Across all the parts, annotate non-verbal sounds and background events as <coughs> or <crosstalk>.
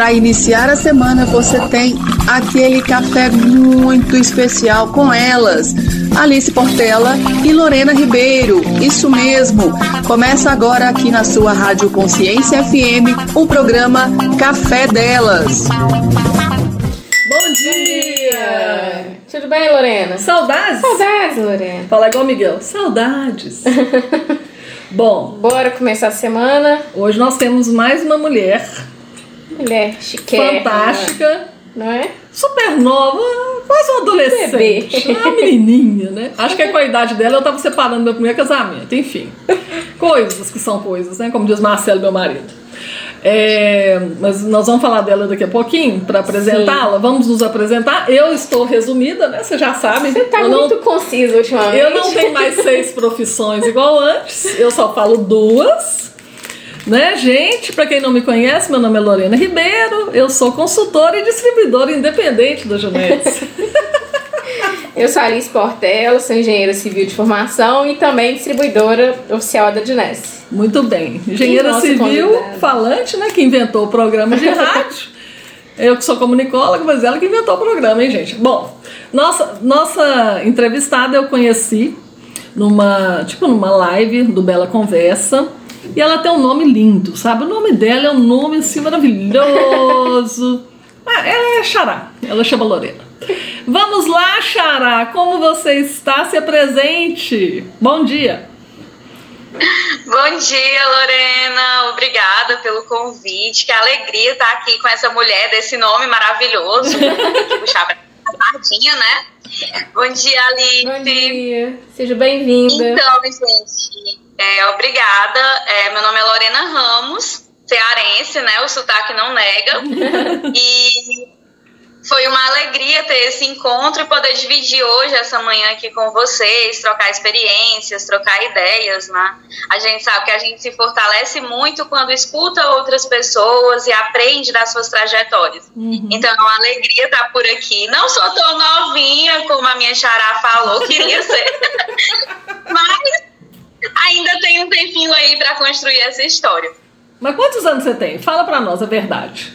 para iniciar a semana você tem aquele café muito especial com elas, Alice Portela e Lorena Ribeiro. Isso mesmo. Começa agora aqui na sua Rádio Consciência FM o programa Café Delas. Bom dia! Tudo bem, Lorena? Saudades? Saudades, Lorena. Fala igual Miguel. Saudades. <laughs> Bom, Bora começar a semana. hoje nós temos mais uma mulher Mulher chiquérrima. fantástica, Não é? super nova, quase uma adolescente. Bebê. Uma menininha, né? <laughs> Acho que com a idade dela eu tava separando meu primeiro casamento, enfim. Coisas que são coisas, né? Como diz Marcelo, meu marido. É, mas nós vamos falar dela daqui a pouquinho para apresentá-la. Vamos nos apresentar. Eu estou resumida, né? Você já sabe. Você tá eu não muito conciso ultimamente. Eu não tenho mais seis profissões igual antes, eu só falo duas. Né, gente? Para quem não me conhece, meu nome é Lorena Ribeiro, eu sou consultora e distribuidora independente da Junetes. <laughs> Eu sou Alice Portela, sou engenheira civil de formação e também distribuidora oficial da Dinese. Muito bem. Engenheira nossa civil, convidada. falante, né? Que inventou o programa de rádio. Eu que sou comunicóloga, mas ela que inventou o programa, hein, gente? Bom, nossa, nossa entrevistada eu conheci numa, tipo, numa live do Bela Conversa. E ela tem um nome lindo, sabe? O nome dela é um nome assim maravilhoso. <laughs> Ah, ela é Xará, ela chama Lorena. Vamos lá, Xará, como você está? Se apresente. Bom dia. Bom dia, Lorena. Obrigada pelo convite. Que alegria estar aqui com essa mulher desse nome maravilhoso. <laughs> Puxar pra sardinha, né? Bom dia, Alice. Bom dia, seja bem-vinda. Então, gente, é, obrigada. É, meu nome é Lorena Ramos, cearense, né? O sotaque não nega. <laughs> E foi uma alegria ter esse encontro e poder dividir hoje, essa manhã aqui com vocês, trocar experiências, trocar ideias, né? A gente sabe que a gente se fortalece muito quando escuta outras pessoas e aprende das suas trajetórias. Então é uma alegria estar por aqui. Não sou tão novinha como a minha xará falou, queria ser. <laughs> Mas ainda tem um tempinho aí para construir essa história. Mas quantos anos você tem? Fala pra nós a verdade.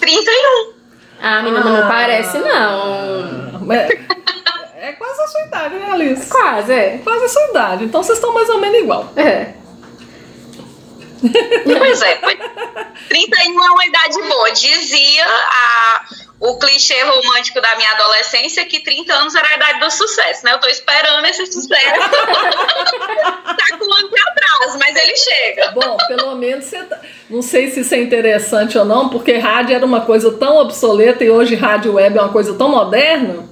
31. Ah, menina, mas não parece, não. É, é quase a sua idade, né, Alice? Quase, é. Quase a sua idade. Então vocês estão mais ou menos igual. É. Pois é, foi- 31 é uma idade boa. Dizia a, o clichê romântico da minha adolescência que 30 anos era a idade do sucesso, né? Eu tô esperando esse sucesso. <laughs> tá com um ano de atraso, mas ele chega. Bom, pelo menos você tá... Não sei se isso é interessante ou não, porque rádio era uma coisa tão obsoleta e hoje rádio web é uma coisa tão moderna.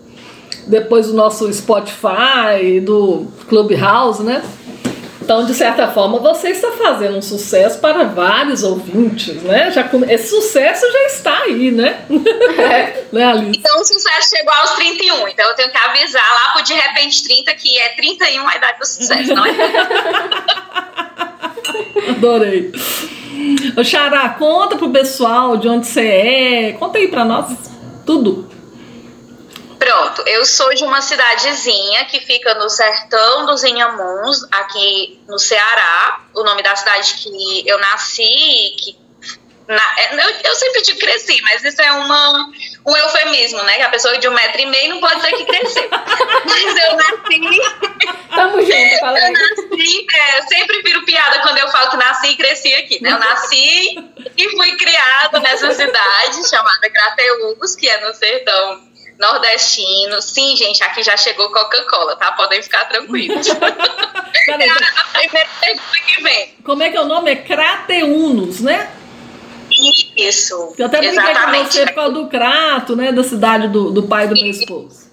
Depois do nosso Spotify, do Clubhouse, né? Então, de certa forma, você está fazendo um sucesso para vários ouvintes, né? Já Esse sucesso já está aí, né? <laughs> né, Alice? Então o sucesso chegou aos 31. Então eu tenho que avisar lá pro de repente 30 que é 31 a idade do sucesso, não é? <laughs> Adorei. Ô, Xará, conta pro pessoal de onde você é. Conta aí pra nós tudo. Pronto, eu sou de uma cidadezinha que fica no sertão dos Inhamuns, aqui no Ceará. O nome da cidade que eu nasci, que na- é, eu, eu sempre digo cresci, mas isso é uma, um eufemismo, né? Que a pessoa de um metro e meio não pode dizer que cresceu. <laughs> mas eu nasci Tamo junto, fala eu nasci, é, sempre viro piada quando eu falo que nasci e cresci aqui, né? Eu nasci e fui criada nessa cidade chamada Crateús, que é no sertão nordestino. Sim, gente, aqui já chegou Coca-Cola, tá? Podem ficar tranquilos. <laughs> Peraí, É a primeira pergunta que vem. como é que é o nome? É Crateunos, né? Isso, Eu até brinquei com você por causa do Crato, né? Da cidade do, do pai do meu esposo.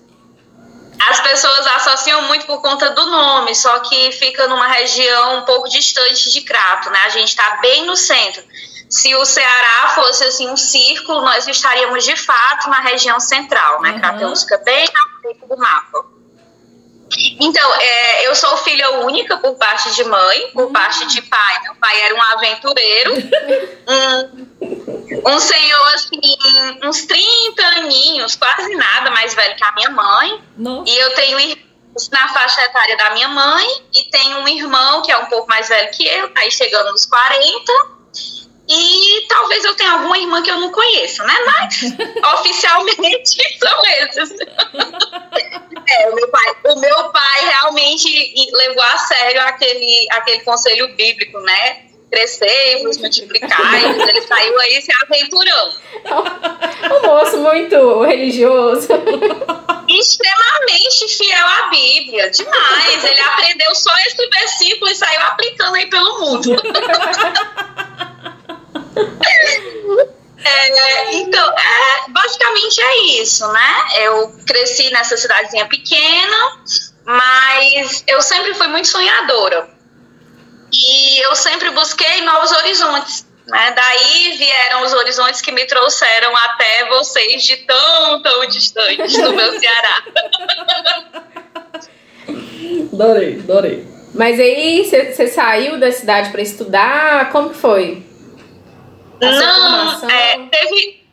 As pessoas associam muito por conta do nome, só que fica numa região um pouco distante de Crato, né? A gente está bem no centro. Se o Ceará fosse assim um círculo, nós estaríamos de fato na região central, né? Uhum. Bem na frente do mapa. Então, é, eu sou filha única por parte de mãe, por parte de pai. Meu pai era um aventureiro, <laughs> um, um senhor assim, uns 30 aninhos, quase nada mais velho que a minha mãe. Nossa. E eu tenho irmãos na faixa etária da minha mãe e tenho um irmão que é um pouco mais velho que eu, aí chegando nos 40. E talvez eu tenha alguma irmã que eu não conheço, né? Mas <laughs> oficialmente <laughs> são esses. É, o meu pai, o meu pai realmente levou a sério aquele, aquele conselho bíblico, né? crescer, vos multiplicar. ele saiu aí se aventurando. Um moço muito religioso. Extremamente fiel à Bíblia, demais. Ele aprendeu só esse versículo e saiu aplicando aí pelo mundo. <laughs> É, então, é, basicamente é isso, né? Eu cresci nessa cidadezinha pequena, mas eu sempre fui muito sonhadora. E eu sempre busquei novos horizontes. Né? Daí vieram os horizontes que me trouxeram até vocês de tão, tão distantes do meu Ceará. <laughs> adorei, adorei. Mas aí você saiu da cidade para estudar? Como que foi? Não, é, teve.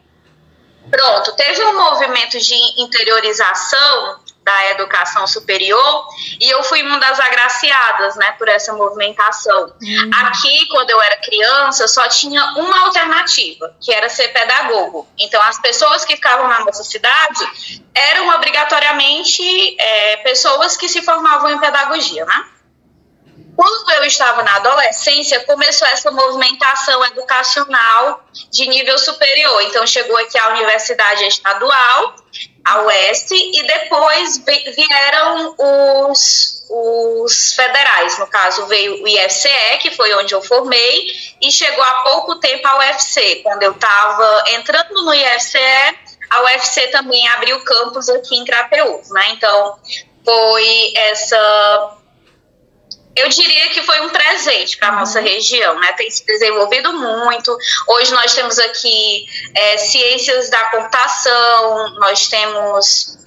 Pronto, teve um movimento de interiorização da educação superior e eu fui uma das agraciadas, né, por essa movimentação. Uhum. Aqui, quando eu era criança, só tinha uma alternativa, que era ser pedagogo. Então, as pessoas que ficavam na nossa cidade eram obrigatoriamente é, pessoas que se formavam em pedagogia, né? Quando eu estava na adolescência, começou essa movimentação educacional de nível superior. Então, chegou aqui a Universidade Estadual, a UES, e depois vieram os, os federais. No caso, veio o IFCE, que foi onde eu formei, e chegou há pouco tempo a UFC. Quando eu estava entrando no IFCE, a UFC também abriu campus aqui em Crateús, né? Então, foi essa eu diria que foi um presente para a nossa uhum. região, né? Tem se desenvolvido muito. Hoje nós temos aqui é, ciências da computação, nós temos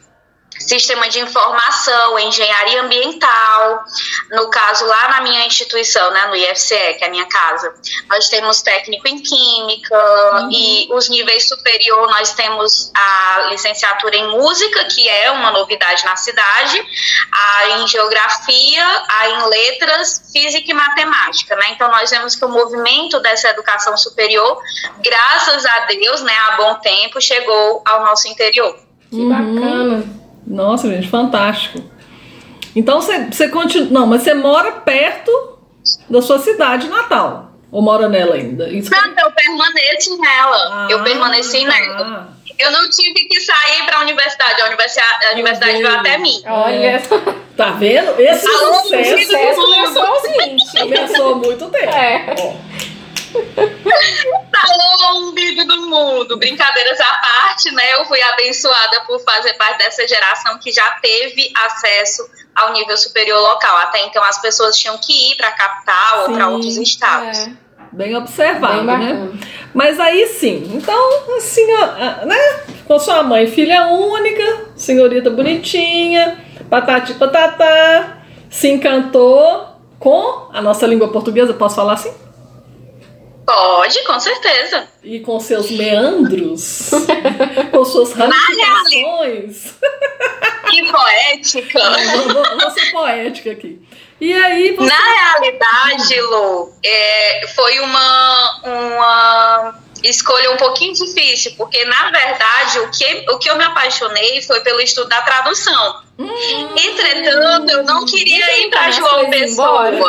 sistema de informação, engenharia ambiental. No caso, lá na minha instituição, né, no IFCE, que é a minha casa, nós temos técnico em química uhum. e os níveis superior nós temos a licenciatura em música, que é uma novidade na cidade, a em geografia, a em letras, física e matemática, né? Então nós vemos que o movimento dessa educação superior, graças a Deus, né, há bom tempo, chegou ao nosso interior. Que uhum. Nossa, gente, fantástico. Então você, você continua. Não, mas você mora perto da sua cidade natal. Ou mora nela ainda? Isso não, eu permaneço nela. Ah, eu permaneci tá. nela. Eu não tive que sair para a universidade. A universidade, a universidade veio até mim. Olha. É. Tá vendo? Esse Alô, sucesso, sucesso começou 20. Começou há muito tempo. É. Alô, umbigo do mundo. Brincadeiras à parte, né? Eu fui abençoada por fazer parte dessa geração que já teve acesso ao nível superior local. Até então as pessoas tinham que ir para a capital sim, ou para outros estados. É. Bem observado, Bem né? Mas aí sim, então, assim, né? Com sua mãe, filha única, senhorita bonitinha, patati patatá, se encantou com a nossa língua portuguesa, posso falar assim? Pode, com certeza. E com seus meandros, <laughs> com suas ramificações. <laughs> Que poética. Vou, vou, ser poética aqui. E aí você... Na realidade, Lu, é, foi uma, uma escolha um pouquinho difícil, porque na verdade o que, o que eu me apaixonei foi pelo estudo da tradução. Hum, Entretanto, eu não queria ir para João Pessoa. <laughs>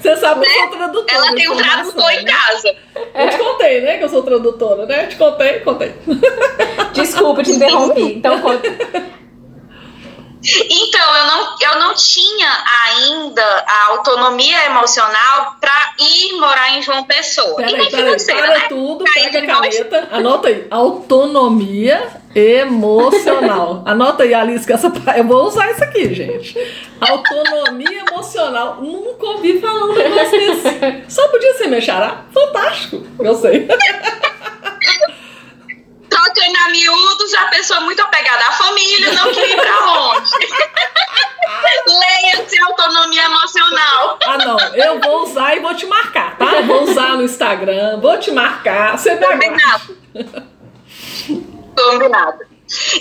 Você sabe que eu sou né? tradutora. Ela tem um tradutor né? em casa. Eu te contei, né? Que eu sou tradutora, né? Eu te contei, contei. Desculpa, te interrompi. Então conta. <laughs> Então, eu não, eu não tinha ainda a autonomia emocional para ir morar em João Pessoa. Peraí, peraí, para né? tudo, pega a caneta, anota aí. Autonomia emocional. <laughs> Anota aí, Alice, que essa. Eu vou usar isso aqui, gente. Autonomia emocional. Nunca ouvi falar um negócio desse. Só podia ser meu xará? Fantástico. Eu sei. <laughs> Trocando a miúdos, a pessoa muito apegada à família, não queria ir pra longe. <laughs> Leia-se autonomia emocional. Ah, não. Eu vou usar e vou te marcar, tá? Vou usar no Instagram, vou te marcar. Você vai Combinado. Combinado.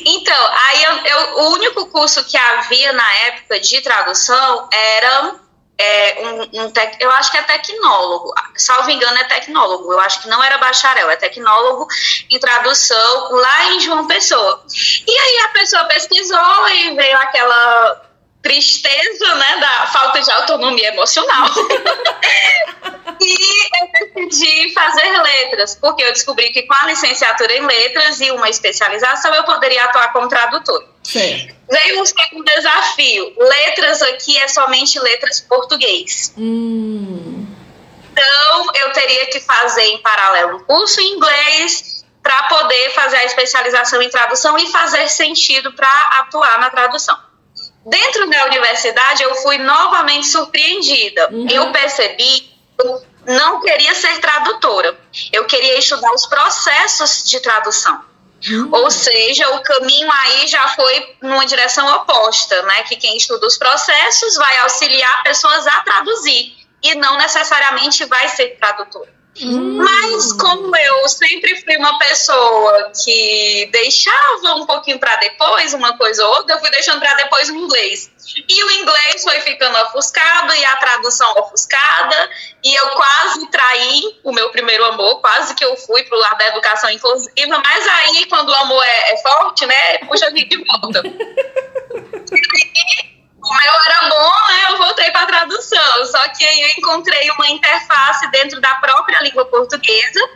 Então, aí eu, eu, o único curso que havia na época de tradução era é, um, um tec, eu acho que é tecnólogo, salvo engano é tecnólogo, eu acho que não era bacharel, é tecnólogo em tradução lá em João Pessoa. E aí a pessoa pesquisou e veio aquela tristeza, né, da falta de autonomia emocional. <laughs> e eu decidi fazer letras, porque eu descobri que com a licenciatura em letras e uma especialização eu poderia atuar como tradutor. Sim. Veio um segundo desafio. Letras aqui é somente letras português. Hum. Então, eu teria que fazer em paralelo um curso em inglês para poder fazer a especialização em tradução e fazer sentido para atuar na tradução. Dentro da universidade, eu fui novamente surpreendida. Uhum. Eu percebi que eu não queria ser tradutora. Eu queria estudar os processos de tradução. Uhum. Ou seja, o caminho aí já foi numa direção oposta, né? Que quem estuda os processos vai auxiliar pessoas a traduzir e não necessariamente vai ser tradutor. Hum. Mas como eu sempre fui uma pessoa que deixava um pouquinho para depois uma coisa ou outra, eu fui deixando para depois o inglês. E o inglês foi ficando ofuscado e a tradução ofuscada, e eu quase traí o meu primeiro amor, quase que eu fui pro lado da educação inclusiva, mas aí quando o amor é, é forte, né, puxa a gente de volta. <laughs> como eu era bom, né, eu voltei para tradução. Só que aí eu encontrei uma interface dentro da própria língua portuguesa,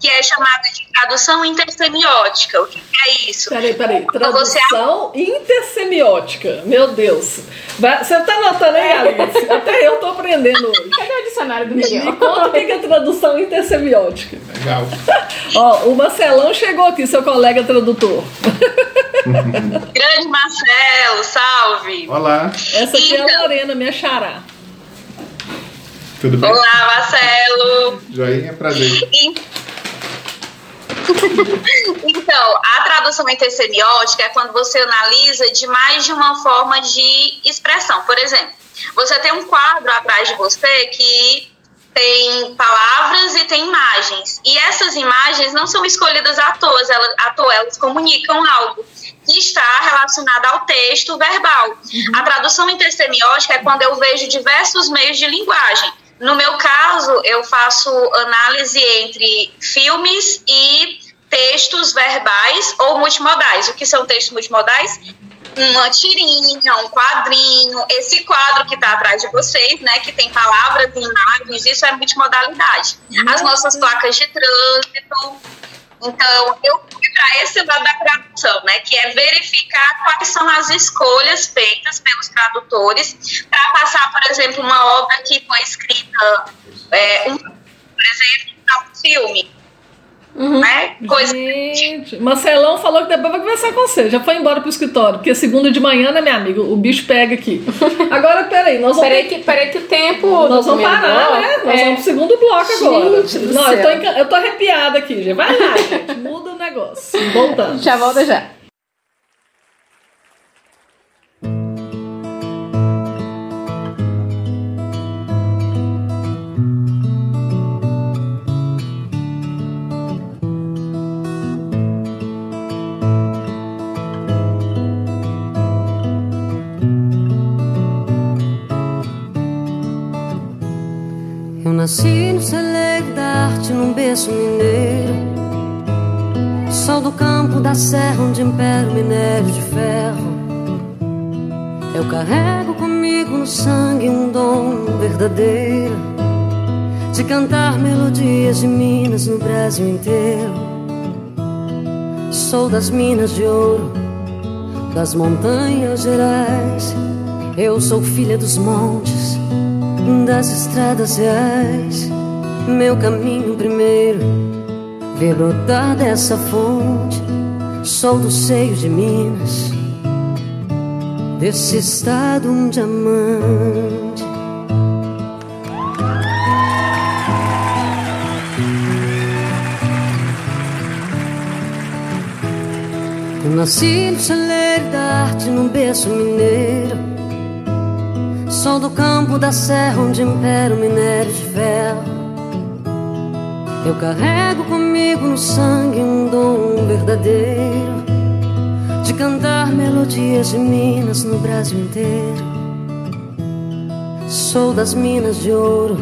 que é chamada de tradução intersemiótica. O que é isso? Peraí, peraí. Quando você Tradução intersemiótica. Meu Deus. Você tá notando aí, Alice? Até eu tô aprendendo hoje. Cadê o dicionário do Me Miguel? conta o que é tradução intersemiótica. Legal. <laughs> Ó, o Marcelão chegou aqui, seu colega tradutor. <laughs> Grande Marcelo, salve! Olá, Essa aqui é a Então. Lorena, minha xará. tudo bem? Olá, Marcelo! Joinha, prazer. E- <laughs> Então, a tradução intersemiótica é quando você analisa de mais de uma forma de expressão. Por exemplo, você tem um quadro atrás de você que tem palavras e tem imagens. E essas imagens não são escolhidas à toa, elas, à toa, elas comunicam algo que está relacionado ao texto verbal. A tradução intersemiótica é quando eu vejo diversos meios de linguagem. No meu caso, eu faço análise entre filmes e textos verbais ou multimodais. O que são textos multimodais? Uma tirinha, um quadrinho, esse quadro que está atrás de vocês, né, que tem palavras e imagens, isso é multimodalidade. As nossas placas de trânsito. Então, eu para esse lado da tradução, né, que é verificar quais são as escolhas feitas pelos tradutores para passar, por exemplo, uma obra que foi escrita, é, um, por exemplo, um filme. Né? Coisa Gente, Marcelão falou que depois vai conversar com você. Já foi embora pro escritório, porque segunda de manhã, né, minha amiga? O bicho pega aqui. <laughs> Agora, peraí, nós vamos. Peraí que, peraí que o tempo. Nós vamos parar, bloco né? Nós é- vamos pro segundo bloco agora. Gente do Não, eu tô, enca- eu tô arrepiada aqui, gente. Vai lá, gente. Muda o negócio. Voltando. Já volta já. Nasci no celeiro da arte, num berço mineiro. Sou do campo da serra, onde impera o minério de ferro. Eu carrego comigo no sangue um dom verdadeiro de cantar melodias de Minas no Brasil inteiro. Sou das Minas de Ouro, das Montanhas Gerais. Eu sou filha dos montes das estradas reais. Meu caminho primeiro, ver brotar dessa fonte. Sou do seio de Minas, desse estado um diamante. Eu nasci no celeiro da arte, num berço mineiro. Sou do campo da serra onde impera o minério de ferro. Eu carrego comigo no sangue um dom verdadeiro de cantar melodias de Minas no Brasil inteiro. Sou das minas de ouro,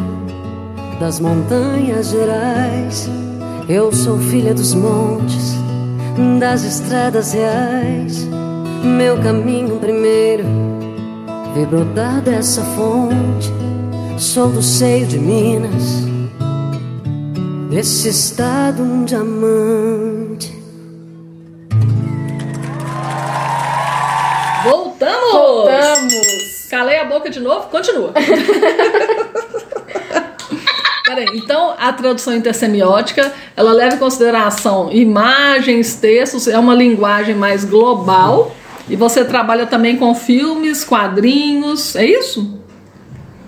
das montanhas gerais. Eu sou filha dos montes, das estradas reais. Meu caminho primeiro vi brotar dessa fonte. Sou do seio de Minas, desse estado um diamante. Voltamos! Voltamos! Calei a boca de novo? Continua. <laughs> Peraí, então a tradução intersemiótica ela leva em consideração imagens, textos, é uma linguagem mais global e você trabalha também com filmes, quadrinhos, é isso?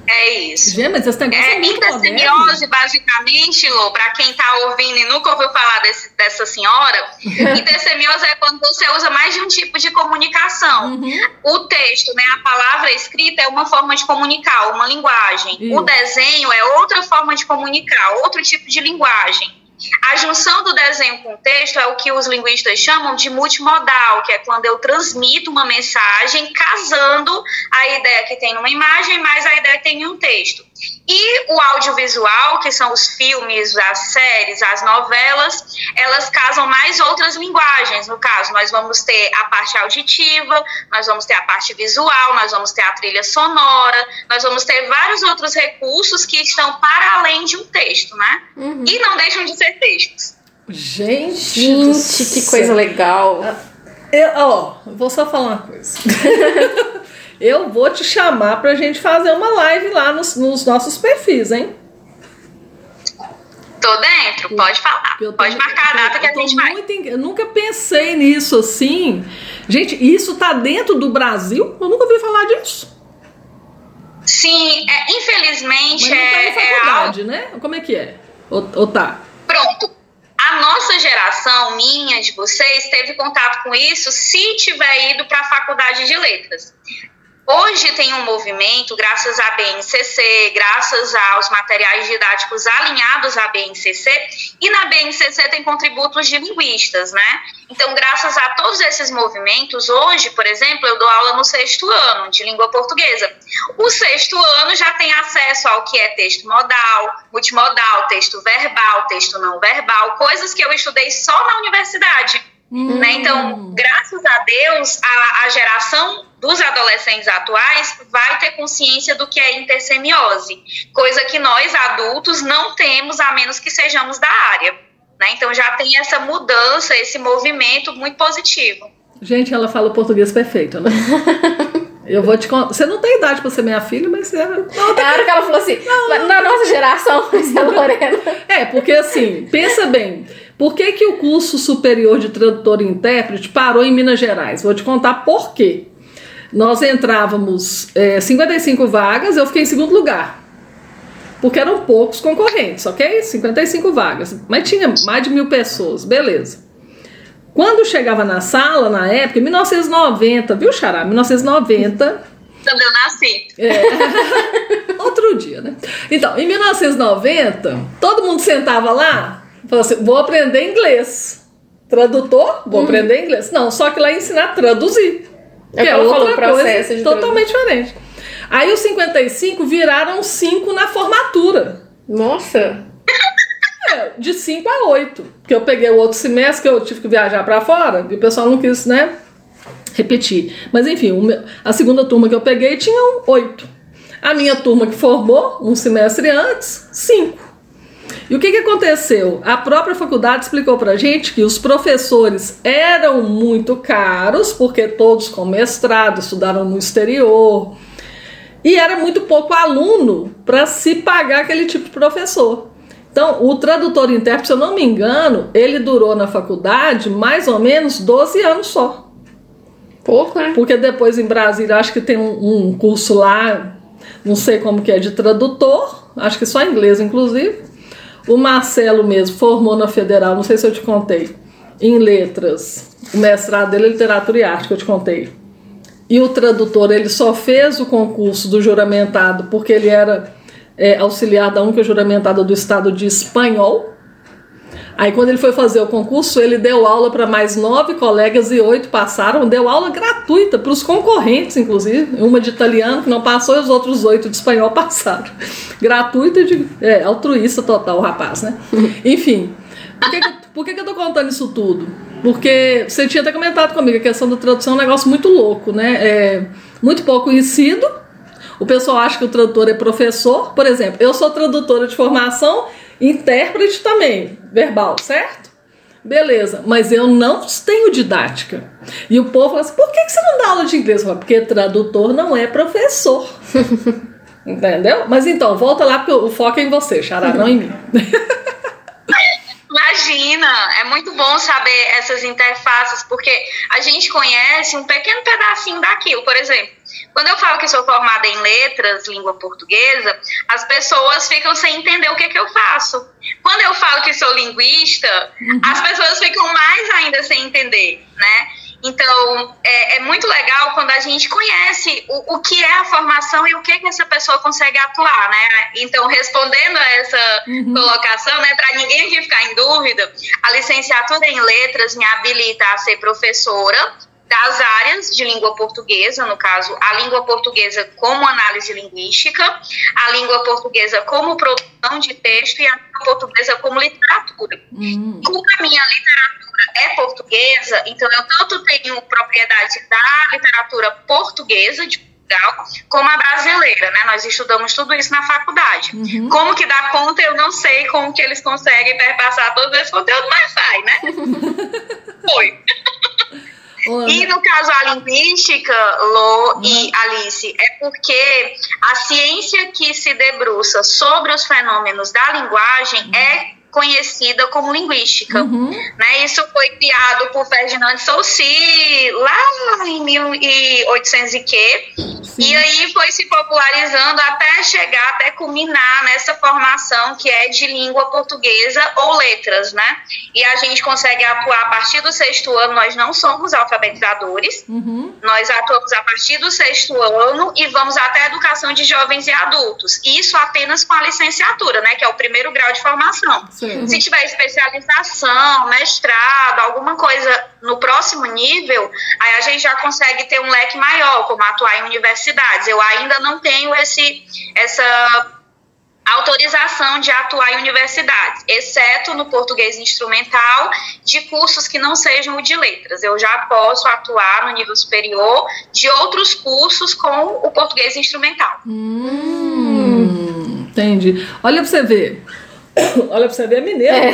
É isso. Gente, mas esse negócio é, É, intersemiose, basicamente, Lô, para quem tá ouvindo e nunca ouviu falar desse- dessa senhora, <laughs> intersemiose é quando você usa mais de um tipo de comunicação. Uhum. O texto, né, a palavra escrita é uma forma de comunicar, uma linguagem. Isso. O desenho é outra forma de comunicar, outro tipo de linguagem. A junção do desenho com o texto é o que os linguistas chamam de multimodal, que é quando eu transmito uma mensagem casando a ideia que tem numa imagem mais a ideia que tem em um texto. E o audiovisual, que são os filmes, as séries, as novelas, elas casam mais outras linguagens. No caso, nós vamos ter a parte auditiva, nós vamos ter a parte visual, nós vamos ter a trilha sonora, nós vamos ter vários outros recursos que estão para além de um texto, né? E não deixam de ser textos. Gente, Gente, que coisa legal. Eu, ó, vou só falar uma coisa. <laughs> Eu vou te chamar pra gente fazer uma live lá nos, nos nossos perfis, hein? Tô dentro, pode falar. Eu tô- Pode marcar a data que a gente vai. muito Eu nunca pensei nisso assim. Gente, isso tá dentro do Brasil? Eu nunca ouvi falar disso. Sim, é, Mas infelizmente não tá é, em é algo faculdade, né? Como é que é? Ou, ou tá? Pronto. A nossa geração, minha, de vocês, teve contato com isso se tiver ido para a faculdade de letras. Hoje tem um movimento, graças à BNCC, graças aos materiais didáticos alinhados à BNCC, e na BNCC tem contributos de linguistas, né? Então, graças a todos esses movimentos, hoje, por exemplo, eu dou aula no sexto ano de língua portuguesa. O sexto ano já tem acesso ao que é texto modal, multimodal, texto verbal, texto não verbal, coisas que eu estudei só na universidade. Né? Então, graças a Deus, a, a geração dos adolescentes atuais vai ter consciência do que é intersemiose, coisa que nós adultos não temos, a menos que sejamos da área. Né? Então, já tem essa mudança, esse movimento muito positivo. Gente, ela fala o português perfeito, né? <laughs> Eu vou te contar. Você não tem idade pra ser minha filha, mas você. Não, É a hora que ela falou assim, na nossa geração, essa é a Lorena. É, porque assim, pensa bem, por que, que o curso superior de tradutor e intérprete parou em Minas Gerais? Vou te contar por quê. Nós entrávamos é, 55 vagas, eu fiquei em segundo lugar. Porque eram poucos concorrentes, ok? 55 vagas. Mas tinha mais de mil pessoas, beleza. Quando chegava na sala, na época, em 1990, viu, Xará? 1990, Quando eu nasci. <laughs> Outro dia, né? Então, em 1990, todo mundo sentava lá e falava assim: vou aprender inglês. Tradutor? Vou aprender inglês. Não, só que lá ensina a traduzir. É o que ela falou, o processo de totalmente diferente. Aí os 55 viraram 5 na formatura. Nossa. É, de 5 a 8. Porque eu peguei o outro semestre que eu tive que viajar pra fora e o pessoal não quis, né? Repetir. Mas enfim, meu- a segunda turma que eu peguei tinham 8. A minha turma que formou um semestre antes, 5. E o que, que aconteceu? A própria faculdade explicou pra gente que os professores eram muito caros, porque todos com mestrado estudaram no exterior, e era muito pouco aluno para se pagar aquele tipo de professor. Então, o tradutor e intérprete, se eu não me engano, ele durou na faculdade mais ou menos 12 anos só. Pouco, né? Porque depois em Brasília, acho que tem um, um curso lá, não sei como que é, de tradutor, acho que só inglês, inclusive. O Marcelo mesmo formou na Federal, não sei se eu te contei, em letras. O mestrado dele é literatura e arte, que eu te contei. E o tradutor, ele só fez o concurso do juramentado porque ele era é, auxiliar da única juramentada do estado de espanhol. Aí quando ele foi fazer o concurso, ele deu aula para mais nove colegas e oito passaram. Deu aula gratuita para os concorrentes, inclusive. Uma de italiano que não passou e os outros oito de espanhol <laughs> passaram. Gratuita de é, altruísta total o rapaz, né? <laughs> Enfim. Por, que, que, por que, que eu tô contando isso tudo? Porque você tinha até comentado comigo, a questão da tradução é um negócio muito louco, né? É muito pouco conhecido. O pessoal acha que o tradutor é professor. Por exemplo, eu sou tradutora de formação Intérprete também, verbal, certo? Beleza, mas eu não tenho didática. E o povo fala assim: por que você não dá aula de inglês? Falo, porque tradutor não é professor. <laughs> Entendeu? Mas então, volta lá, porque o foco é em você, Xará, não em mim. <laughs> Imagina, é muito bom saber essas interfaces, porque a gente conhece um pequeno pedacinho daquilo. Por exemplo, quando eu falo que sou formada em letras, língua portuguesa, as pessoas ficam sem entender o que, é que eu faço. Quando eu falo que sou linguista, uhum. as pessoas ficam mais ainda sem entender, né? Então, é, é, muito legal quando a gente conhece o, o que é a formação e o que, que essa pessoa consegue atuar, né? Então, respondendo a essa uhum. colocação, né, para ninguém aqui ficar em dúvida, a licenciatura em letras me habilita a ser professora das áreas de língua portuguesa, no caso, a língua portuguesa como análise linguística, a língua portuguesa como produção de texto e a língua portuguesa como literatura. Uhum. Como a minha literatura é portuguesa, então eu tanto tenho propriedade da literatura portuguesa de Portugal, como a brasileira, né? Nós estudamos tudo isso na faculdade. Uhum. Como que dá conta, eu não sei como que eles conseguem perpassar todo esse conteúdo, mas sai, né? <laughs> Foi. <laughs> E no caso a linguística, Lô uhum. e Alice, é porque a ciência que se debruça sobre os fenômenos da linguagem uhum. é conhecida como linguística. Uhum. Né? Isso foi criado por Ferdinand Saussure lá em 1800 e quê. Sim. E aí foi se popularizando até chegar, até culminar nessa formação que é de língua portuguesa ou letras, né? E a gente consegue atuar a partir do sexto ano, nós não somos alfabetizadores, uhum. nós atuamos a partir do sexto ano e vamos até a educação de jovens e adultos. Isso apenas com a licenciatura, né? Que é o primeiro grau de formação. Sim. Se tiver especialização, mestrado, alguma coisa no próximo nível, aí a gente já consegue ter um leque maior, como atuar em universidades. Eu ainda não tenho esse, essa autorização de atuar em universidades, exceto no português instrumental, de cursos que não sejam o de letras. Eu já posso atuar no nível superior de outros cursos com o português instrumental. Hum, entendi. Olha para você ver. <coughs> Olha pra você ver, é mineiro é.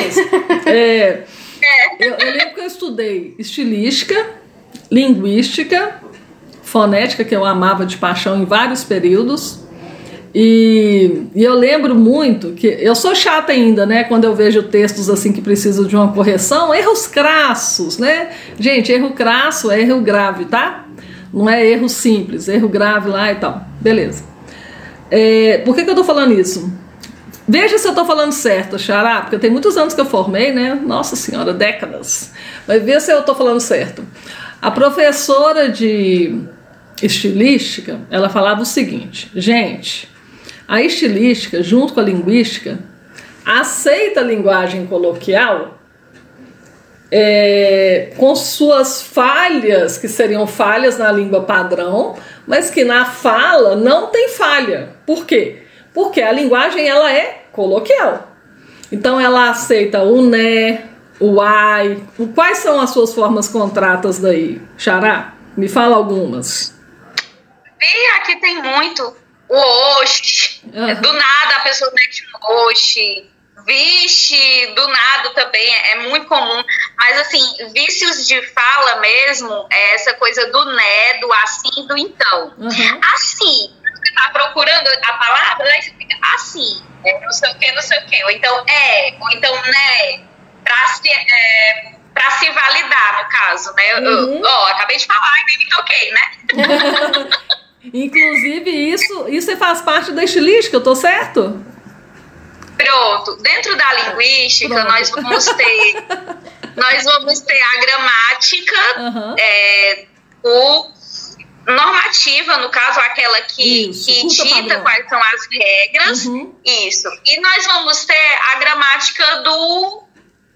É, é. Eu, eu lembro que eu estudei estilística, linguística, fonética, que eu amava de paixão em vários períodos. E, e, eu lembro muito que eu sou chata ainda, né? Quando eu vejo textos assim que precisam de uma correção, erros crassos, né? Gente, erro crasso é erro grave, tá? Não é erro simples, erro grave lá e tal. Beleza. É, por que, que eu tô falando isso? Veja se eu estou falando certo, Xará, porque tem muitos anos que eu formei, né? Nossa Senhora, décadas. Mas veja se eu estou falando certo. A professora de estilística, ela falava o seguinte: gente, a estilística, junto com a linguística, aceita a linguagem coloquial é, com suas falhas, que seriam falhas na língua padrão, mas que na fala não tem falha. Por quê? Porque a linguagem ela é coloquial. Então ela aceita o né, o ai. Quais são as suas formas contratas daí, Xará? Me fala algumas. E aqui tem muito. O oxe. Uhum. Do nada a pessoa mete um oxe. Vixe, do nada também é, é muito comum. Mas, assim, vícios de fala mesmo é essa coisa do né, do assim, do então. Uhum. Assim, tá procurando a palavra, né? Você fica assim, é, não sei o que, não sei o que. Ou então é, ou então né, pra se, é, pra se validar, no caso, né? Uhum. Eu, ó, acabei de falar e nem me toquei, né? <laughs> Inclusive, isso, isso faz parte da estilística, eu tô certo? Pronto. Dentro da linguística, Pronto. nós vamos ter. <laughs> nós vamos ter a gramática, uhum. é, o normativa, no caso, aquela que, isso, que dita quais são as regras. Uhum. Isso. E nós vamos ter a gramática do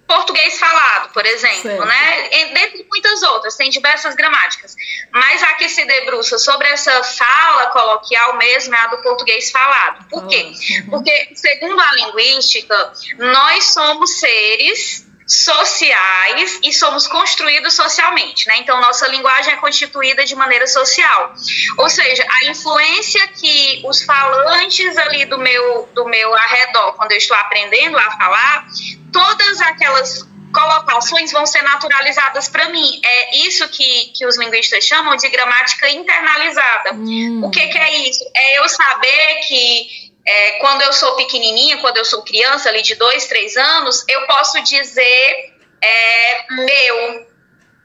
português falado, por exemplo, Certo. né? Dentre muitas outras, tem diversas gramáticas. Mas a que se debruça sobre essa fala coloquial mesmo é a do português falado. Por quê? Porque, segundo a linguística, nós somos seres sociais e somos construídos socialmente, né? Então nossa linguagem é constituída de maneira social. Ou seja, a influência que os falantes ali do meu do meu arredor, quando eu estou aprendendo a falar, todas aquelas colocações vão ser naturalizadas para mim. É isso que, que os linguistas chamam de gramática internalizada. Hum. O que, que é isso? É eu saber que é, quando eu sou pequenininha, quando eu sou criança, ali de dois, três anos, eu posso dizer é, meu,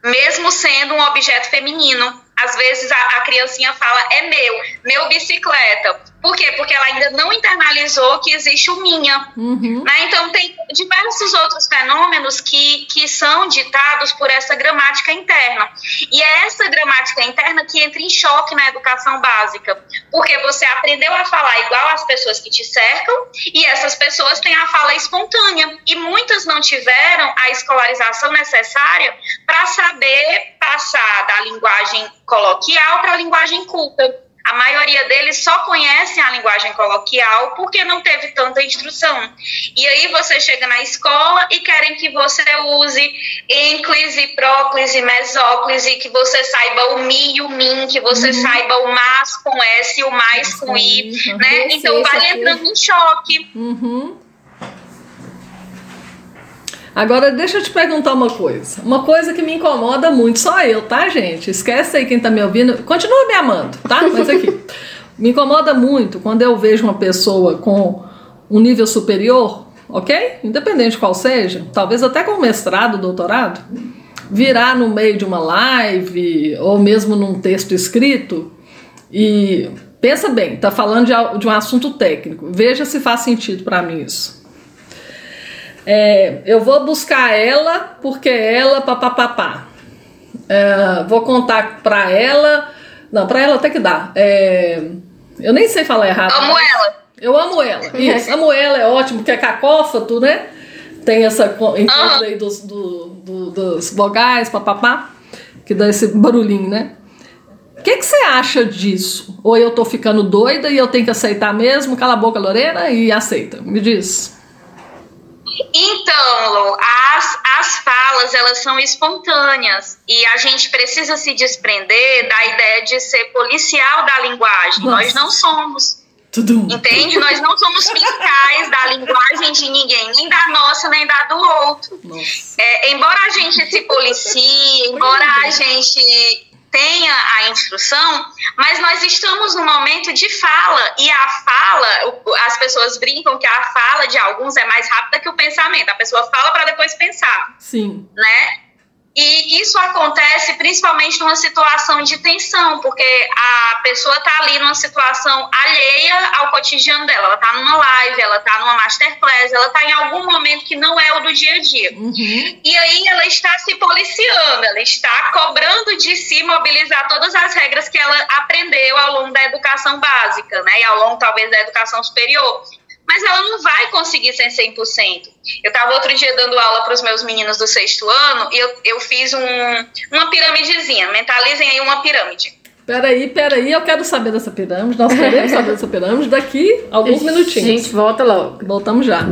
mesmo sendo um objeto feminino. Às vezes a, a criancinha fala é meu, meu bicicleta. Por quê? Porque ela ainda não internalizou que existe o minha. Uhum. Né? Então, tem diversos outros fenômenos que, que são ditados por essa gramática interna. E é essa gramática interna que entra em choque na educação básica, porque você aprendeu a falar igual às pessoas que te cercam, e essas pessoas têm a fala espontânea, e muitas não tiveram a escolarização necessária para saber passar da linguagem coloquial para a linguagem culta. A maioria deles só conhecem a linguagem coloquial porque não teve tanta instrução. E aí você chega na escola e querem que você use ênclise, próclise, mesóclise, que você saiba o mi e o min, que você saiba o mas com S e o mais com I, Uhum. né? Então vai entrando em choque. Uhum. Agora, deixa eu te perguntar uma coisa. Uma coisa que me incomoda muito, só eu, tá, gente? Esquece aí quem tá me ouvindo. Continua me amando, tá? Mas aqui. <laughs> me incomoda muito quando eu vejo uma pessoa com um nível superior, ok? Independente de qual seja, talvez até com mestrado, doutorado, virar no meio de uma live ou mesmo num texto escrito e pensa bem, tá falando de, de um assunto técnico. Veja se faz sentido para mim isso. É, eu vou buscar ela porque ela papapá. É, vou contar pra ela. Não, pra ela até que dá. É, eu nem sei falar errado. Amo ela. Eu amo ela. Isso, amo ela é ótimo, porque é cacófato, né? Tem essa co- encontro aí dos, do, do- dos vogais, papapá, que dá esse barulhinho, né? O que, que você acha disso? Ou eu tô ficando doida e eu tenho que aceitar mesmo? Cala a boca, Lorena, e aceita. Me diz. Então, Lô, as, as falas, elas são espontâneas e a gente precisa se desprender da ideia de ser policial da linguagem. Nossa. Nós não somos, Tudum. entende? Nós não somos fiscais da linguagem de ninguém, nem da nossa, nem da do outro. É, embora a gente se policie, embora a gente tenha a instrução, mas nós estamos num momento de fala e a fala, as pessoas brincam que a fala de alguns é mais rápida que o pensamento. A pessoa fala para depois pensar Sim. né? E isso acontece principalmente numa situação de tensão, porque a pessoa tá ali numa situação alheia ao cotidiano dela. Ela tá numa live, ela tá numa masterclass, ela tá em algum momento que não é o do dia a dia. Uhum. E aí ela está se policiando, ela está cobrando de si mobilizar todas as regras que ela aprendeu ao longo da educação básica, né? E ao longo talvez da educação superior. Mas ela não vai conseguir ser 100%. Eu estava outro dia dando aula para os meus meninos do sexto ano e eu, eu fiz um, uma piramidezinha. Mentalizem aí uma pirâmide. Peraí, peraí, eu quero saber dessa pirâmide. Nós queremos saber dessa pirâmide daqui a alguns <laughs> minutinhos. Gente, volta logo. Voltamos já.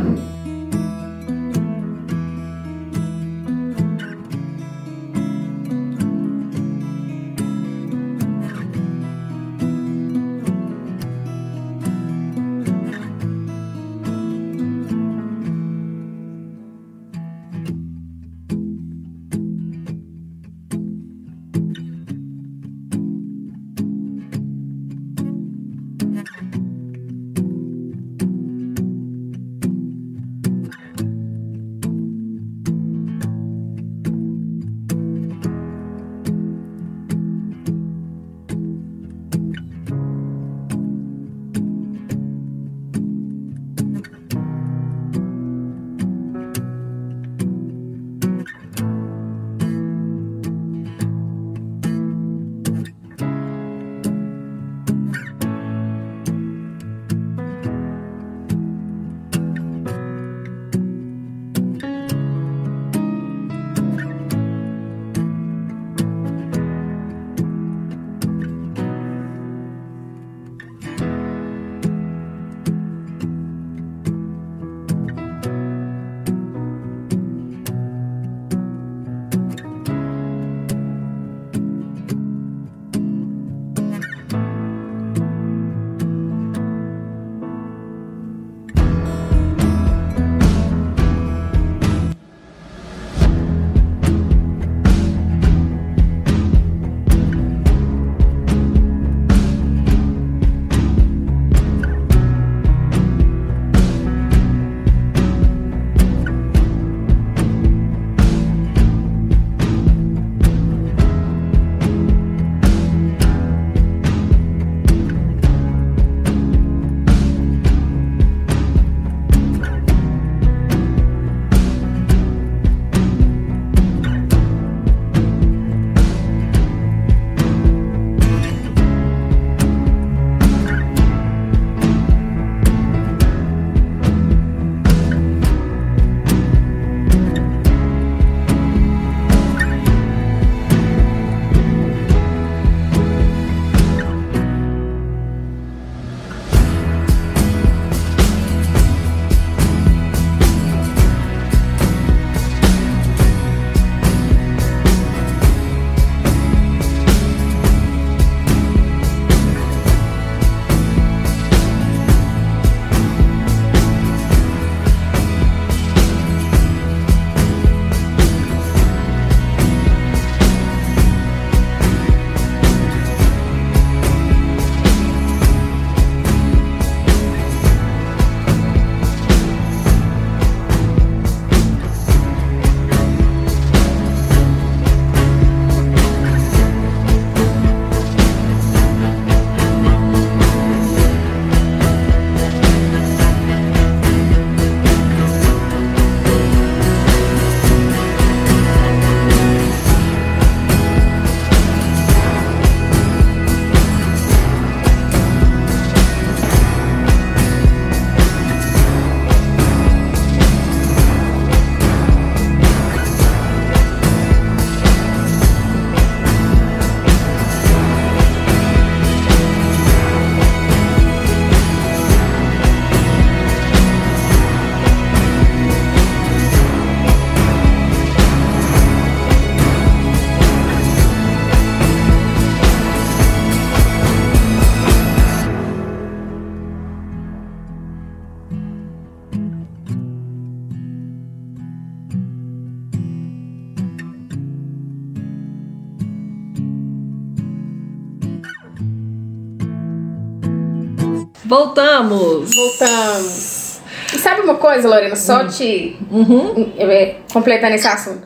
Voltamos. Voltamos. E sabe uma coisa, Lorena? Só Hum. te Uhum. é, completando esse assunto.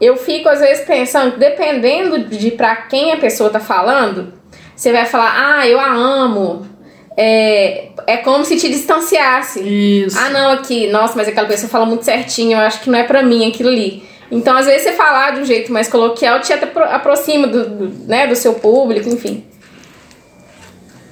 Eu fico, às vezes, pensando, dependendo de pra quem a pessoa tá falando, você vai falar, ah, eu a amo. É, é como se te distanciasse. Isso. Ah, não, aqui, nossa, mas aquela pessoa fala muito certinho, eu acho que não é pra mim aquilo ali. Então, às vezes, você falar de um jeito mais coloquial te aproxima do, do, né, do seu público, enfim.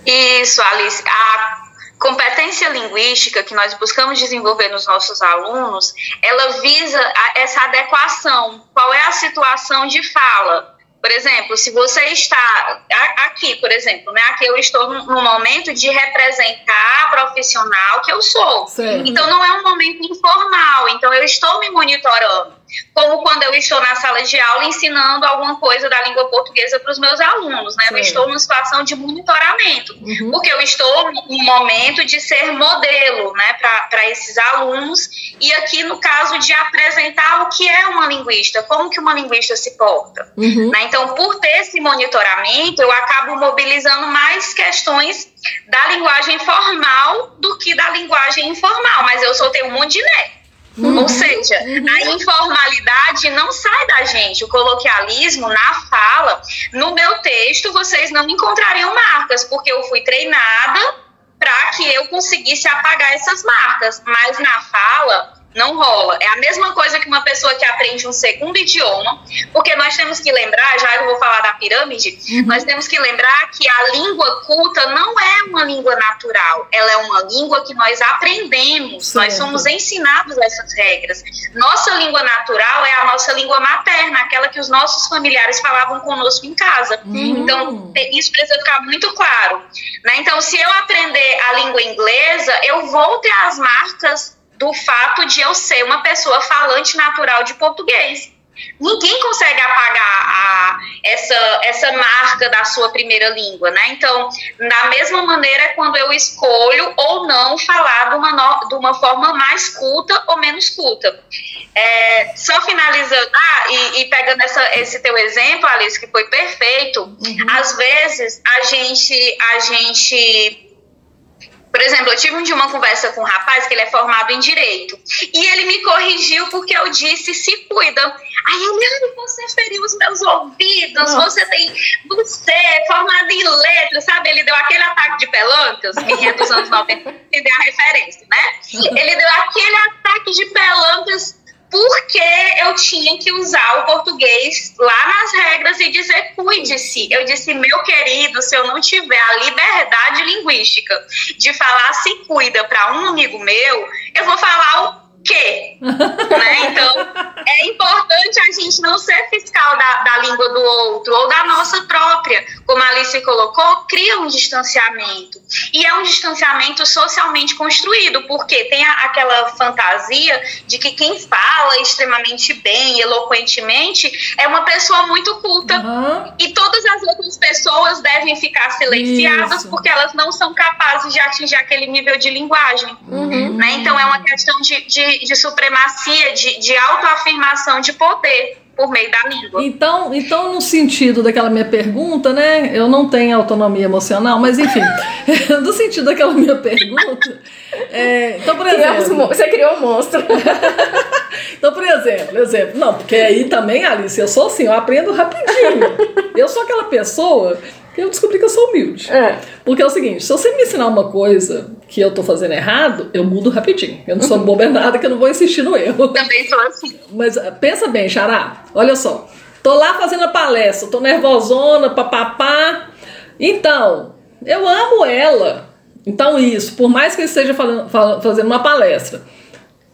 Isso, Alice. A competência linguística que nós buscamos desenvolver nos nossos alunos, ela visa essa adequação. Qual é a situação de fala? Por exemplo, se você está aqui, por exemplo, né? Aqui eu estou num num momento de representar a profissional que eu sou. Certo. Então não é um momento informal. Então eu estou me monitorando. Como quando eu estou na sala de aula ensinando alguma coisa da língua portuguesa para os meus alunos, né? Eu Certo. estou numa situação de monitoramento Uhum. porque eu estou no momento de ser modelo né, para esses alunos, e aqui no caso de apresentar o que é uma linguista, como que uma linguista se porta. Uhum. né? Então, por ter esse monitoramento, eu acabo mobilizando mais questões da linguagem formal do que da linguagem informal, mas eu tenho um monte de né. Ou seja, a informalidade não sai da gente. O coloquialismo na fala, no meu texto, vocês não encontrariam marcas, porque eu fui treinada para que eu conseguisse apagar essas marcas. Mas na fala, não rola. É a mesma coisa que uma pessoa que aprende um segundo idioma, porque nós temos que lembrar, já eu vou falar da pirâmide, nós temos que lembrar que a língua culta não é uma língua natural, ela é uma língua que nós aprendemos, nós somos ensinados essas regras. Nossa língua natural é a nossa língua materna, aquela que os nossos familiares falavam conosco em casa. Então, te- isso precisa ficar muito claro. Né? Então, se eu aprender a língua inglesa, eu vou ter as marcas do fato de eu ser uma pessoa falante natural de português. Ninguém consegue apagar a- essa, essa marca da sua primeira língua, né? Então, da mesma maneira, é quando eu escolho ou não falar de uma, no- de uma forma mais culta ou menos culta. É, só finalizando, ah, e, e pegando essa, esse teu exemplo, Alice, que foi perfeito, às vezes a gente, a gente por exemplo, eu tive um dia uma conversa com um rapaz que ele é formado em direito. E ele me corrigiu porque eu disse se cuida. Aí ai, você feriu os meus ouvidos, Nossa. você tem. Você é formado em letras, sabe? Ele deu aquele ataque de pelancas, quem é dos anos 90 entender <laughs> a referência, né? Ele deu aquele ataque de pelancas porque eu tinha que usar o português lá nas regras e dizer cuide-se. Eu disse, meu querido, se eu não tiver a liberdade linguística de falar se cuida para um amigo meu, eu vou falar o quê? né? Então, é importante a gente não ser fiscal da, da língua do outro ou da nossa própria. Como a Alice colocou, cria um distanciamento. E é um distanciamento socialmente construído, porque tem a- aquela fantasia de que quem fala extremamente bem, eloquentemente, é uma pessoa muito culta. Aham. E todas as outras pessoas devem ficar silenciadas Isso. porque elas não são capazes de atingir aquele nível de linguagem. Né? Então é uma questão de, de, de supremacia, de, de autoafirmação de poder por meio da língua. Então, então, no sentido daquela minha pergunta, né? Eu não tenho autonomia emocional, mas enfim, <laughs> no sentido daquela minha pergunta. É, então, por um exemplo, Você criou um monstro. <laughs> então, por exemplo, exemplo, não, porque aí também, Alice, eu sou assim, eu aprendo rapidinho. Eu sou aquela pessoa que eu descobri que eu sou humilde. É. Porque é o seguinte, se você me ensinar uma coisa que eu tô fazendo errado, eu mudo rapidinho. Eu não sou boba nada que eu não vou insistir no erro. Também sou assim. Mas ah, pensa bem, Xará, olha só. Tô lá fazendo a palestra, tô nervosona, papapá. Então, eu amo ela. Então, isso, por mais que eu esteja falando- fal- fazendo uma palestra,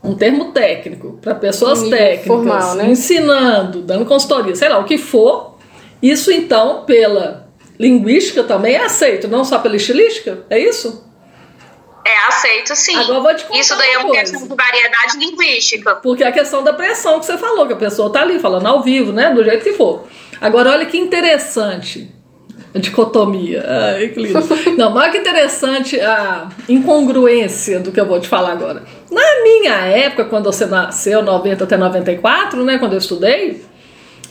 um termo técnico, para pessoas técnicas, formal, né? ensinando, dando consultoria, sei lá, o que for, isso então, pela linguística também é aceito, não só pela estilística? É isso? É aceito sim. Agora eu vou te contar Isso daí é uma uma coisa. questão de variedade linguística. Porque é a questão da pressão que você falou, que a pessoa tá ali falando ao vivo, né? Do jeito que for. Agora, olha que interessante a dicotomia. Ai, que lindo. Não, mas que interessante a incongruência do que eu vou te falar agora. Na minha época, quando você nasceu, 90 até 94, né? Quando eu estudei,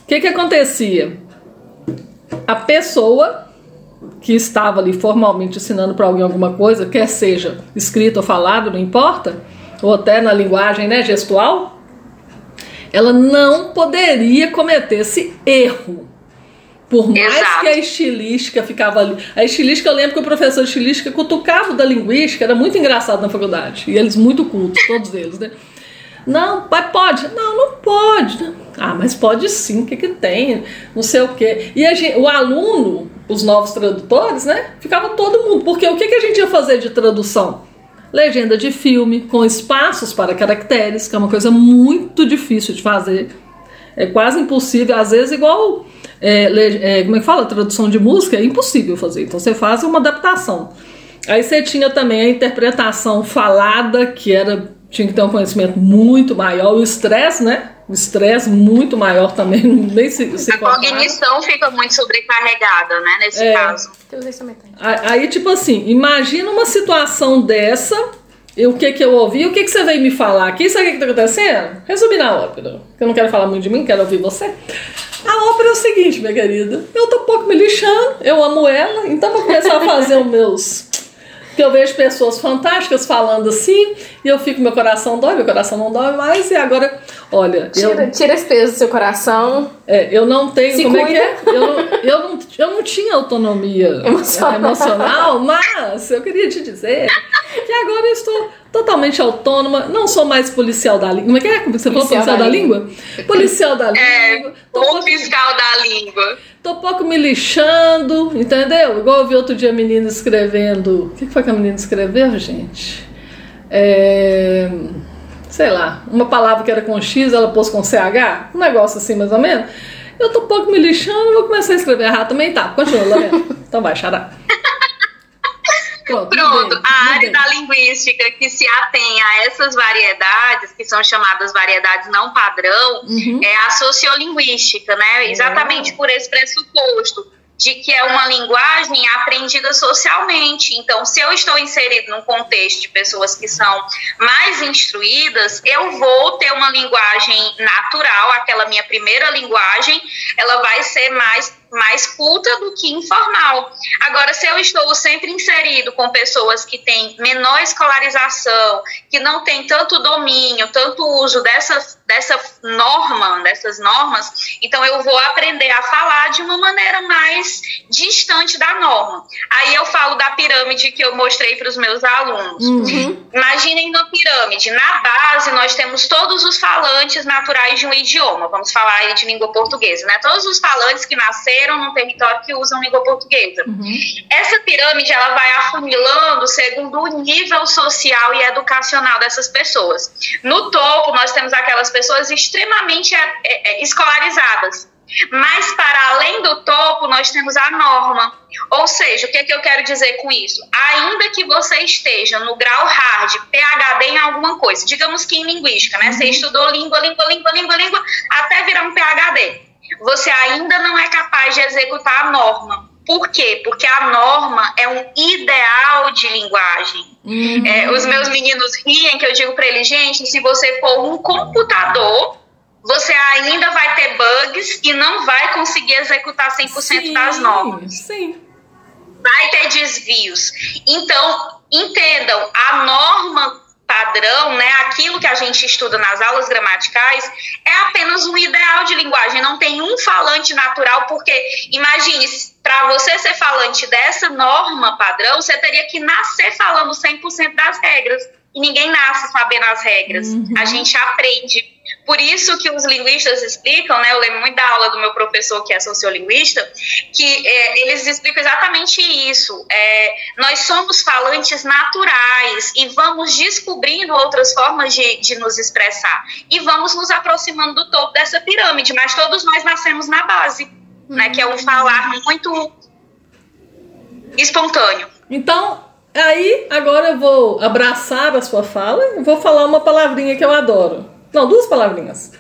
o que que acontecia? A pessoa que estava ali formalmente ensinando para alguém alguma coisa, quer seja escrito ou falado, não importa, ou até na linguagem né, gestual, ela não poderia cometer esse erro. Por mais Exato. que a estilística ficava ali. A estilística, eu lembro que o professor de estilística cutucava da linguística, era muito engraçado na faculdade. E eles muito cultos, todos eles, né? Não, pai, pode. Não, não pode. né? Ah, mas pode sim, o que, que tem? Não sei o quê. E a gente- o aluno, os novos tradutores, né? Ficava todo mundo. Porque o que, que a gente ia fazer de tradução? Legenda de filme, com espaços para caracteres, que é uma coisa muito difícil de fazer. É quase impossível, às vezes, igual. É, le- é, como é que fala? Tradução de música é impossível fazer. Então você faz uma adaptação. Aí você tinha também a interpretação falada, que era tinha que ter um conhecimento muito maior, o estresse, né? O estresse muito maior também, <laughs> nem se, se A compara. cognição fica muito sobrecarregada, né, nesse É. caso. Aí, tipo assim, imagina uma situação dessa, e o que que eu ouvi, o que que você veio me falar aqui, sabe o que que tá acontecendo? Resumir na ópera, eu não quero falar muito de mim, quero ouvir você. A ópera é o seguinte, minha querida, eu tô um pouco me lixando, eu amo ela, então vou começar a fazer os meus... Que eu vejo pessoas fantásticas falando assim, e eu fico, meu coração dói, meu coração não dói mais, e agora, olha, eu... Tira, tira esse peso do seu coração. É, eu não tenho. Se como é que cuida. é? Eu não, eu, não, eu não tinha autonomia Emocional. emocional, mas eu queria te dizer que agora eu estou totalmente autônoma, não sou mais policial da língua. Como é que é? Como Você falou Policial policial da da língua? Policial da <laughs> É, língua. Tô o pouco, fiscal da língua. tô pouco me lixando, entendeu? Igual eu vi outro dia a menina escrevendo. O que foi que a menina escreveu, gente? É sei lá, uma palavra que era com X, ela pôs com CH, um negócio assim mais ou menos. Eu tô pouco me lixando, vou começar a escrever errado também, tá? Continua, Lorena. <laughs> Então vai, xará. Pronto, Pronto, a área da linguística que se atém a essas variedades, que são chamadas variedades não padrão, Uhum. é a sociolinguística, né? Exatamente por esse pressuposto de que é uma linguagem aprendida socialmente. Então, se eu estou inserido num contexto de pessoas que são mais instruídas, eu vou ter uma linguagem natural, aquela minha primeira linguagem, ela vai ser mais mais culta do que informal. Agora, se eu estou sempre inserido com pessoas que têm menor escolarização, que não têm tanto domínio, tanto uso dessa, dessa norma, dessas normas, então eu vou aprender a falar de uma maneira mais distante da norma. Aí eu falo da pirâmide que eu mostrei para os meus alunos. Imaginem uma pirâmide. Na base, nós temos todos os falantes naturais de um idioma. Vamos falar aí de língua portuguesa, né? Todos os falantes que nasceram num território que usam língua portuguesa. Essa pirâmide, ela vai afunilando segundo o nível social e educacional dessas pessoas. No topo, nós temos aquelas pessoas extremamente é, é, escolarizadas. Mas para além do topo, nós temos a norma. Ou seja, o que, é que eu quero dizer com isso? Ainda que você esteja no grau hard, PhD em alguma coisa, digamos que em linguística, né? Você estudou língua, língua, língua, língua, língua, até virar um PhD. Você ainda não é capaz de executar a norma. Por quê? Porque a norma é um ideal de linguagem. É, os meus meninos riem que eu digo para eles, gente, se você for um computador, você ainda vai ter bugs e não vai conseguir executar 100% das normas. Sim. Vai ter desvios. Então, entendam, a norma padrão, né, aquilo que a gente estuda nas aulas gramaticais, é apenas um ideal de linguagem, não tem um falante natural, porque imagine, para você ser falante dessa norma padrão, você teria que nascer falando 100% das regras. E ninguém nasce sabendo as regras. A gente aprende. Por isso que os linguistas explicam, né? Eu lembro muito da aula do meu professor, que é sociolinguista, que é, eles explicam exatamente isso. É, nós somos falantes naturais e vamos descobrindo outras formas de, de nos expressar. E vamos nos aproximando do topo dessa pirâmide, mas todos nós nascemos na base, né? Que é um falar muito espontâneo. Então, aí, agora eu vou abraçar a sua fala e vou falar uma palavrinha que eu adoro. Não, duas palavrinhas.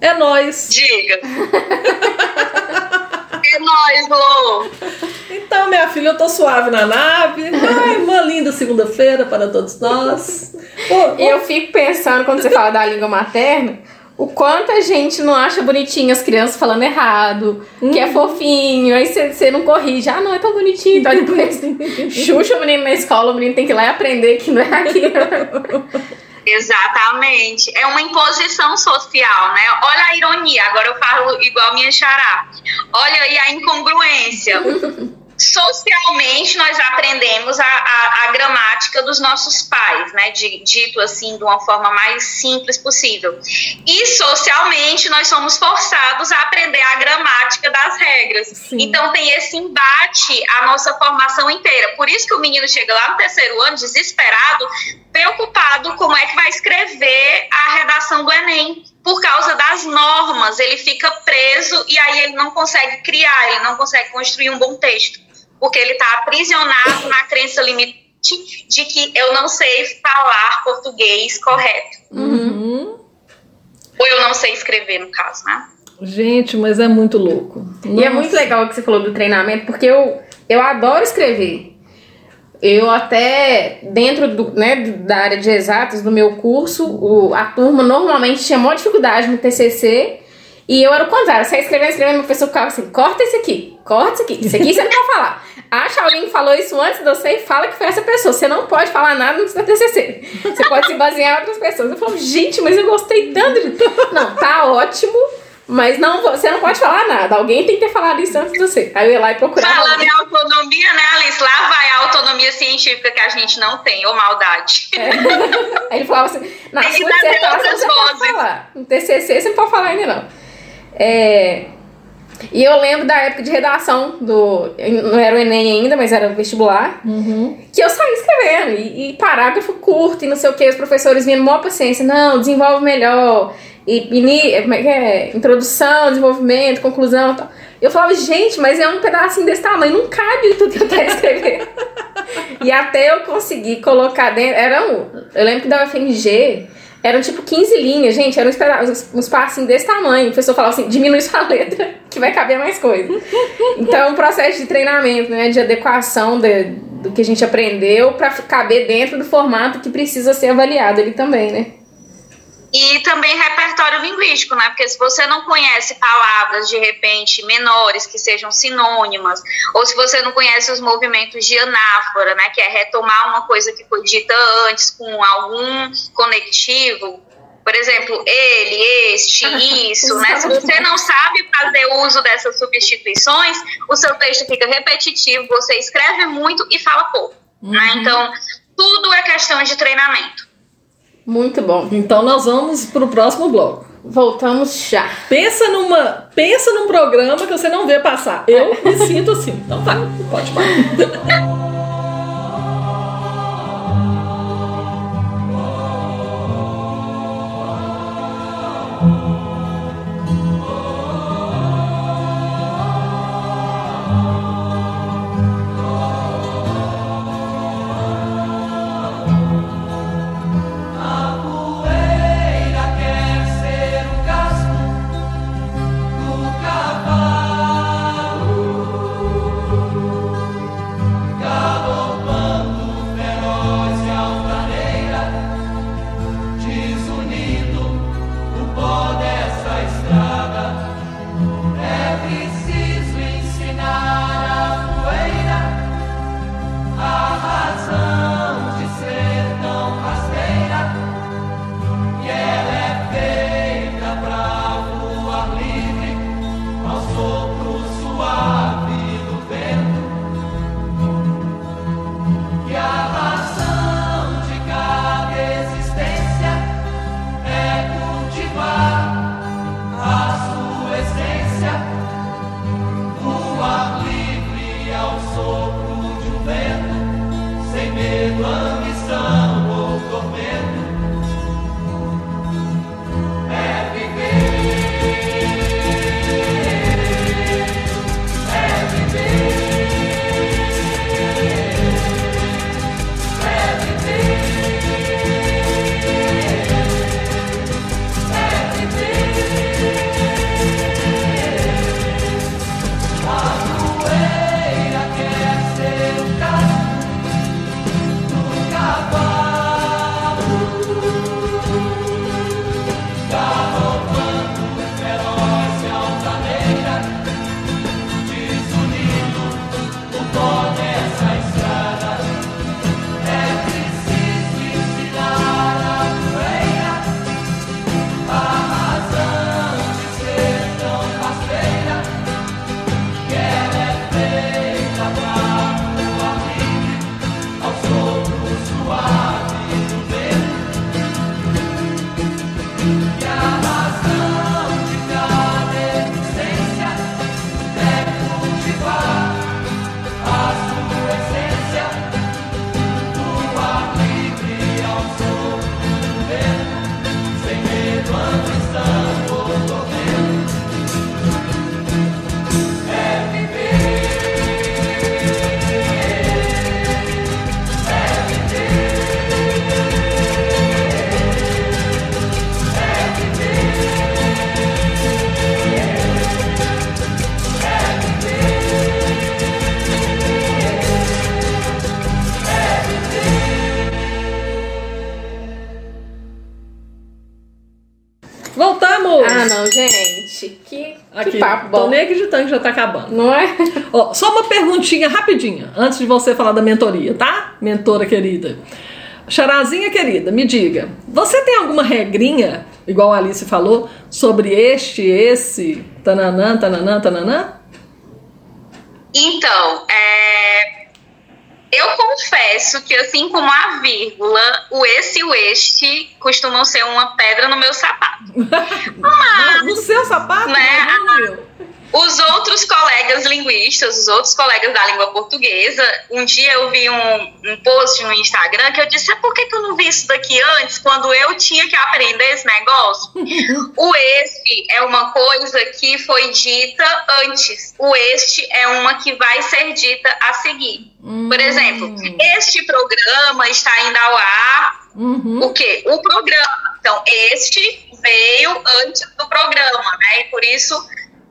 É nós. Diga. <laughs> é nóis, Lô. Então, minha filha, eu tô suave na nave. Ai, uma linda segunda-feira para todos nós. Pô, E eu fico pensando, quando você fala da língua materna, o quanto a gente não acha bonitinho as crianças falando errado, que é fofinho, aí você não corrige, ah, não, é tão bonitinho, então depois <laughs> xuxa o menino na escola, o menino tem que ir lá e aprender que não é aquilo. <laughs> Exatamente. É uma imposição social, né? Olha a ironia, agora eu falo igual minha xará. Olha aí a incongruência. <laughs> Socialmente, nós aprendemos a, a, a gramática dos nossos pais, né? De, dito assim, de uma forma mais simples possível. E socialmente, nós somos forçados a aprender a gramática das regras. Sim. Então, tem esse embate a nossa formação inteira. Por isso que o menino chega lá no terceiro ano, desesperado, preocupado como é que vai escrever a redação do Enem. Por causa das normas, ele fica preso e aí ele não consegue criar, ele não consegue construir um bom texto. Porque ele está aprisionado na crença limitante de que eu não sei falar português correto. Uhum. Ou eu não sei escrever, no caso, né? Gente, mas é muito louco. E é Nossa. muito legal o que você falou do treinamento, porque eu, eu adoro escrever. Eu até, dentro do, né, da área de exatas do meu curso, o, a turma normalmente tinha maior dificuldade no TCC, e eu era o contrário, ia escrevendo, escrevendo, meu professor ficava assim, corta isso aqui, corta isso aqui, isso aqui você não pode falar. <laughs> Acha alguém que falou isso antes de você e fala que foi essa pessoa. Você não pode falar nada no seu TCC. Você pode se basear em outras pessoas. Eu falo, gente, mas eu gostei tanto de... Não, tá ótimo, mas não, você não pode falar nada. Alguém tem que ter falado isso antes de você. Aí eu ia lá e procurava. Falando alguém. em autonomia, né, Alice? Lá vai a autonomia científica que a gente não tem, ou maldade. <laughs> Aí ele falava assim, na Tem sua dissertação outras você pode falar. No TCC você não pode falar ainda não. É, E eu lembro da época de redação do... Não era o Enem ainda, mas era o vestibular. Que eu saí escrevendo. E, e parágrafo curto e não sei o que. Os professores vinham maior paciência. Não, desenvolve melhor. E, ini- como é que é? Introdução, desenvolvimento, conclusão e tal. Eu falava, gente, mas é um pedacinho desse tamanho. Não cabe tudo que eu quero escrever. E até eu conseguir colocar dentro. Era um. Eu lembro que da UFMG eram tipo 15 linhas, gente. Uns, uns passinhos desse tamanho. O professor falava assim: diminui sua <laughs> letra, que vai caber mais coisa. Então, é um processo de treinamento, né? De adequação de- do que a gente aprendeu para caber dentro do formato que precisa ser avaliado ali também, né? E também repertório linguístico, né? Porque se você não conhece palavras, de repente, menores, que sejam sinônimas, ou se você não conhece os movimentos de anáfora, né? Que é retomar uma coisa que foi dita antes com algum conectivo, por exemplo, ele, este, <laughs> isso, né? Se você não sabe fazer uso dessas substituições, o seu texto fica repetitivo, você escreve muito e fala pouco, né? Então, tudo é questão de treinamento. Muito bom. Então nós vamos pro próximo bloco. Voltamos já. Pensa numa, pensa num programa que você não vê passar. Eu me sinto assim. Então vai, pode parar. Que papo tô nem acreditando que já tá acabando. Não é? Ó, só uma perguntinha rapidinha, antes de você falar da mentoria, tá? Mentora querida. Charazinha querida, me diga, você tem alguma regrinha, igual a Alice falou, sobre este, esse, tananã, tananã, tananã? Então, é, eu confesso que assim como a vírgula, o esse e o este costumam ser uma pedra no meu sapato. <laughs> no seu sapato? Né? não no meu. Os outros colegas linguistas, os outros colegas da língua portuguesa, um dia eu vi um, um post no Instagram que eu disse: "Ah, por que, que eu não vi isso daqui antes, quando eu tinha que aprender esse negócio? <laughs> o este é uma coisa que foi dita antes, o este é uma que vai ser dita a seguir. Por exemplo, este programa está indo ao ar Uhum. o quê? O programa. Então, este veio antes do programa, né? E por isso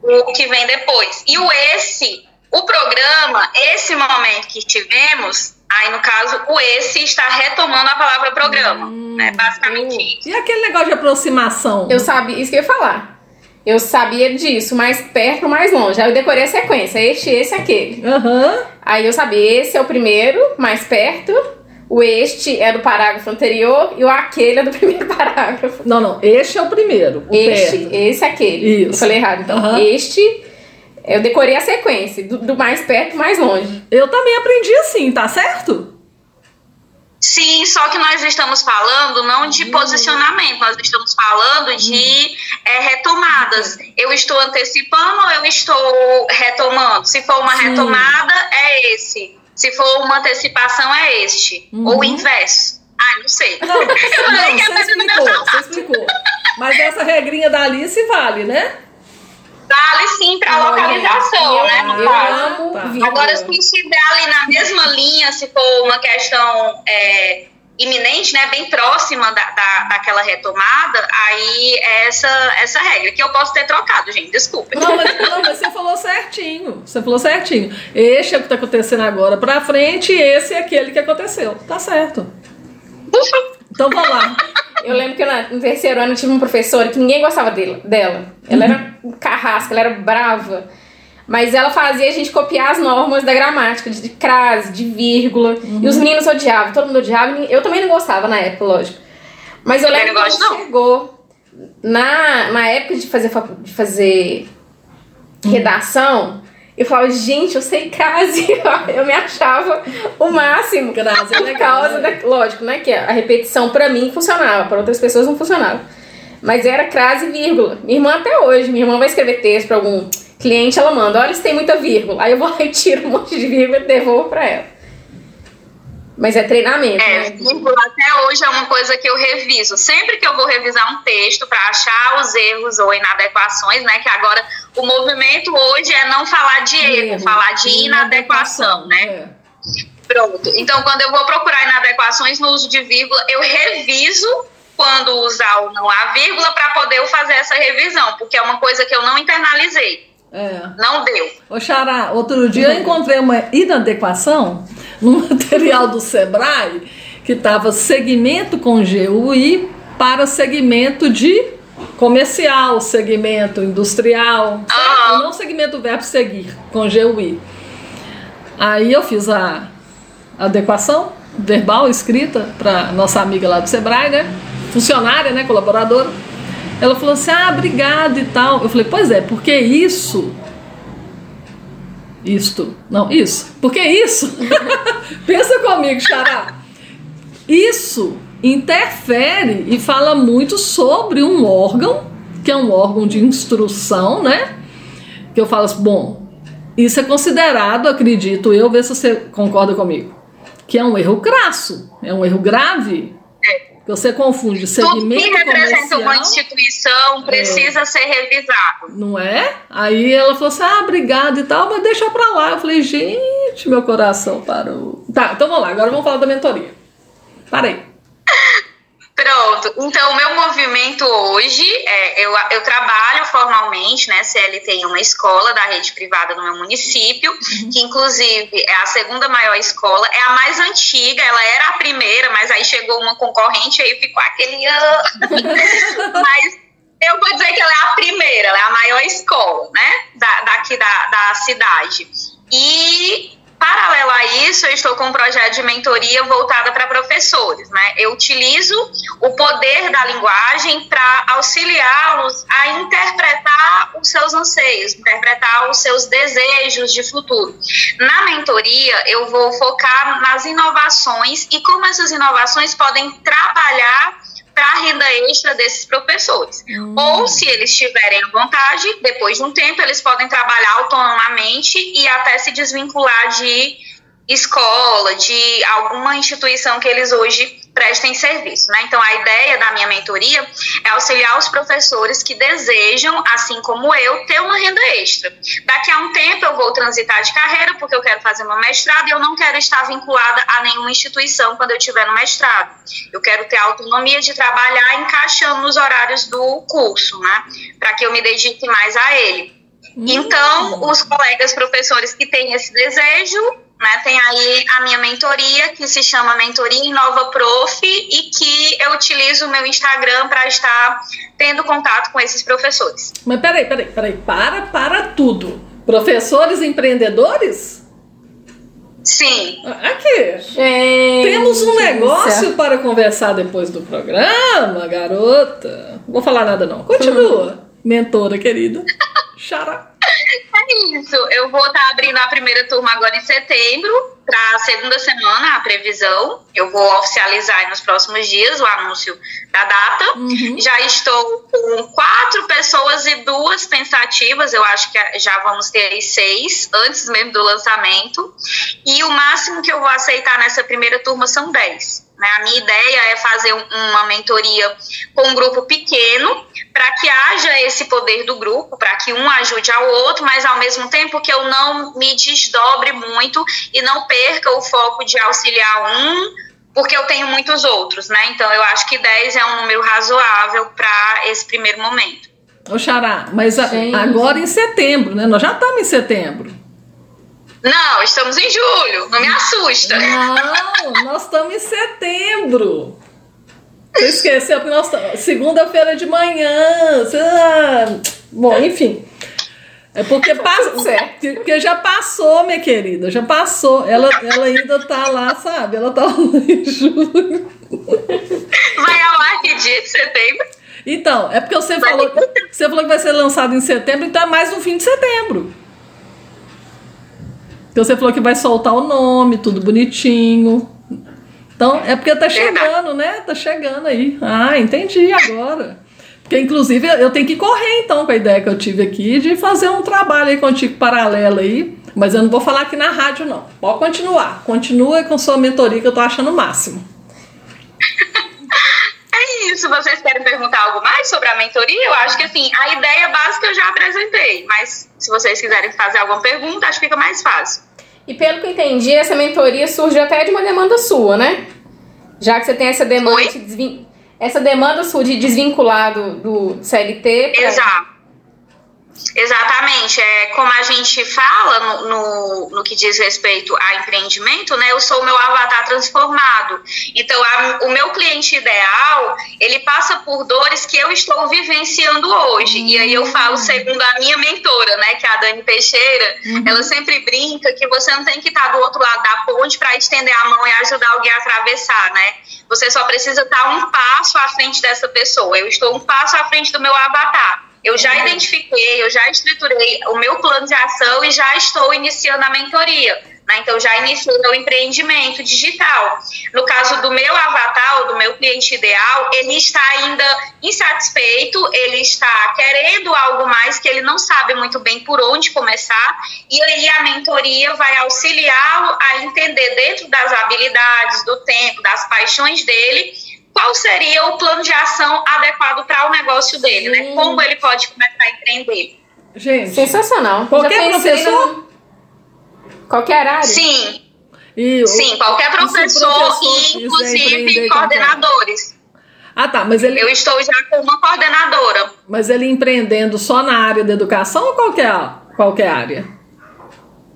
o que vem depois. E o esse, o programa, esse momento que tivemos, aí no caso, o esse está retomando a palavra programa, né? Basicamente isso. E aquele negócio de aproximação? Eu sabia, isso que eu ia falar. Eu sabia disso, mais perto, mais longe. Aí eu decorei a sequência, este, esse, aquele. Aham. Aí eu sabia, esse é o primeiro, mais perto. O este é do parágrafo anterior e o aquele é do <laughs> primeiro parágrafo. Não, não, este é o primeiro, o Este, perto. esse, aquele. Isso. Eu falei errado. Então, Aham. este, eu decorei a sequência, do, do mais perto, mais longe. Eu também aprendi assim, tá certo? Sim, só que nós estamos falando não de posicionamento, nós estamos falando de é, retomadas. Eu estou antecipando ou eu estou retomando? Se for uma Sim. retomada, é esse. Se for uma antecipação, é este. Ou o inverso. Ah, não sei. Não, <laughs> Eu falei não que você explicou, você explicou. Mas essa regrinha da Alice vale, né? Vale sim para Olha, localização, eu, né? eu amo. Agora, se estiver ali na mesma linha, se for uma questão é, iminente, né, bem próxima da, da, daquela retomada, aí é essa, essa regra, que eu posso ter trocado, gente, desculpa. Não mas, não, mas você falou certinho. Você falou certinho. Este é o que tá acontecendo agora pra frente e esse é aquele que aconteceu. Tá certo. Então vamos lá. Eu lembro que na- no terceiro ano eu tive uma professora que ninguém gostava dele, dela. Ela era um carrasca, ela era brava. Mas ela fazia a gente copiar as normas da gramática, de, de crase, de vírgula. E os meninos odiavam, todo mundo odiava. Eu também não gostava na época, lógico. Mas eu lembro não que chegou na, na época de fazer, de fazer redação, eu falava, gente, eu sei crase. <laughs> eu me achava o máximo. Crase é legal, causa né? da, lógico, né? Que a repetição pra mim funcionava, pra outras pessoas não funcionava. Mas era crase vírgula. Minha irmã até hoje, minha irmã vai escrever texto pra algum cliente, ela manda, olha se tem muita vírgula. Aí eu vou lá e tiro um monte de vírgula e devolvo pra ela. Mas é treinamento, É, né? vírgula até hoje é uma coisa que eu reviso. Sempre que eu vou revisar um texto para achar os erros ou inadequações, né? Que agora o movimento hoje é não falar de erro, falar de inadequação, né? É. Pronto. Então, quando eu vou procurar inadequações no uso de vírgula, eu reviso quando usar ou não a vírgula para poder eu fazer essa revisão, porque é uma coisa que eu não internalizei. É. Não deu. Ô, Xará, outro dia eu encontrei uma inadequação no <laughs> material do Sebrae que estava segmento com GUI para segmento de comercial, segmento industrial. E não segmento verbo seguir com GUI. Aí eu fiz a adequação verbal escrita para nossa amiga lá do Sebrae, né? Funcionária, né? Colaboradora. Ela falou assim: ah, obrigado e tal. Eu falei: pois é, porque isso. Isto. Não, isso. Porque isso. <laughs> Pensa comigo, Xará. Isso interfere e fala muito sobre um órgão, que é um órgão de instrução, né? Que eu falo assim, bom, isso é considerado, acredito eu, ver se você concorda comigo, que é um erro crasso, é um erro grave. Você confunde Tudo segmento que representa uma instituição precisa ser revisado. não é? Aí ela falou assim: ah, obrigado e tal, mas deixa pra lá. Eu falei, gente, meu coração parou. Tá, então vamos lá, agora vamos falar da mentoria. Parei. Pronto. Então, o meu movimento hoje, é, eu, eu trabalho formalmente, né, CLT em uma escola da rede privada no meu município, que inclusive é a segunda maior escola, é a mais antiga, ela era a primeira, mas aí chegou uma concorrente e aí ficou aquele... <laughs> mas eu vou dizer que ela é a primeira, ela é a maior escola, né? Da, daqui da, da cidade. E Paralelo a isso, eu estou com um projeto de mentoria voltada para professores. Né? Eu utilizo o poder da linguagem para auxiliá-los a interpretar os seus anseios, interpretar os seus desejos de futuro. Na mentoria, eu vou focar nas inovações e como essas inovações podem trabalhar para a renda extra desses professores. Hum. Ou, se eles tiverem vontade, depois de um tempo, eles podem trabalhar autonomamente e até se desvincular de escola, de alguma instituição que eles hoje prestem serviço. Né? Então, a ideia da minha mentoria é auxiliar os professores que desejam, assim como eu, ter uma renda extra. Daqui a um tempo eu vou transitar de carreira, porque eu quero fazer meu mestrado e eu não quero estar vinculada a nenhuma instituição quando eu estiver no mestrado. Eu quero ter autonomia de trabalhar encaixando nos horários do curso, né? para que eu me dedique mais a ele. Hum. Então, os colegas professores que têm esse desejo né? Tem aí a minha mentoria, que se chama Mentoria Inova Prof, e que eu utilizo o meu Instagram para estar tendo contato com esses professores. Mas peraí, peraí, peraí, para, para tudo. Professores empreendedores? Sim. Aqui. Gente, Temos um negócio para conversar depois do programa, garota. Não vou falar nada não. Continua, mentora querida. Xará. É isso. Eu vou estar tá abrindo a primeira turma agora em setembro, para a segunda semana, a previsão. Eu vou oficializar nos próximos dias o anúncio da data. Uhum. Já estou com quatro pessoas e duas pensativas. Eu acho que já vamos ter seis, antes mesmo do lançamento. E o máximo que eu vou aceitar nessa primeira turma são dez. Né? A minha ideia é fazer uma mentoria com um grupo pequeno, para que haja esse poder do grupo, para que um ajude ao outro, mas ao mesmo tempo que eu não me desdobre muito e não perca o foco de auxiliar um, porque eu tenho muitos outros, né? Então eu acho que 10 é um número razoável para esse primeiro momento. Ô Xará, mas a, agora em setembro, né? Nós já estamos em setembro. Não, estamos em julho, não me assusta. Não, nós estamos em setembro. Você esqueceu que nós segunda-feira de manhã. Ah, bom, enfim. É porque, passa, porque já passou, minha querida, já passou. Ela, ela ainda tá lá, sabe? Ela tá lá em julho. Vai ao ar que dia de setembro? Então, é porque você falou, você falou que vai ser lançado em setembro, então é mais no fim de setembro. Então você falou que vai soltar o nome, tudo bonitinho. Então, é porque tá chegando, né? Tá chegando aí. Ah, entendi agora. Porque, inclusive, eu tenho que correr, então, com a ideia que eu tive aqui de fazer um trabalho aí contigo paralelo aí. Mas eu não vou falar aqui na rádio, não. Pode continuar. Continua com sua mentoria, que eu tô achando o máximo. <laughs> É isso. Vocês querem perguntar algo mais sobre a mentoria? Eu acho que, assim, a ideia básica eu já apresentei. Mas se vocês quiserem fazer alguma pergunta, acho que fica mais fácil. E pelo que entendi, essa mentoria surgiu até de uma demanda sua, né? Já que você tem essa demanda, de, essa demanda sua de desvincular do, do CLT. Pra... Exato. Exatamente, é como a gente fala no, no, no, que diz respeito a empreendimento, né? Eu sou o meu avatar transformado. Então, a, o meu cliente ideal, ele passa por dores que eu estou vivenciando hoje. Uhum. E aí eu falo segundo a minha mentora, né? Que é a Dani Teixeira, uhum. ela sempre brinca que você não tem que estar do outro lado da ponte para estender a mão e ajudar alguém a atravessar, né? Você só precisa estar um passo à frente dessa pessoa. Eu estou um passo à frente do meu avatar. Eu já identifiquei, eu já estruturei o meu plano de ação e já estou iniciando a mentoria. Né? Então, já iniciei meu empreendimento digital. No caso do meu avatar, do meu cliente ideal, ele está ainda insatisfeito, ele está querendo algo mais que ele não sabe muito bem por onde começar, e aí a mentoria vai auxiliá-lo a entender, dentro das habilidades, do tempo, das paixões dele, qual seria o plano de ação adequado para o negócio dele, né? Como ele pode começar a empreender. Gente, sensacional. Qualquer professor? No... Qualquer área? Sim. E Sim, qualquer professor, professor e inclusive coordenadores. Ah, tá, mas ele... Eu estou já com uma coordenadora. Mas ele empreendendo só na área da educação ou qualquer, qualquer área?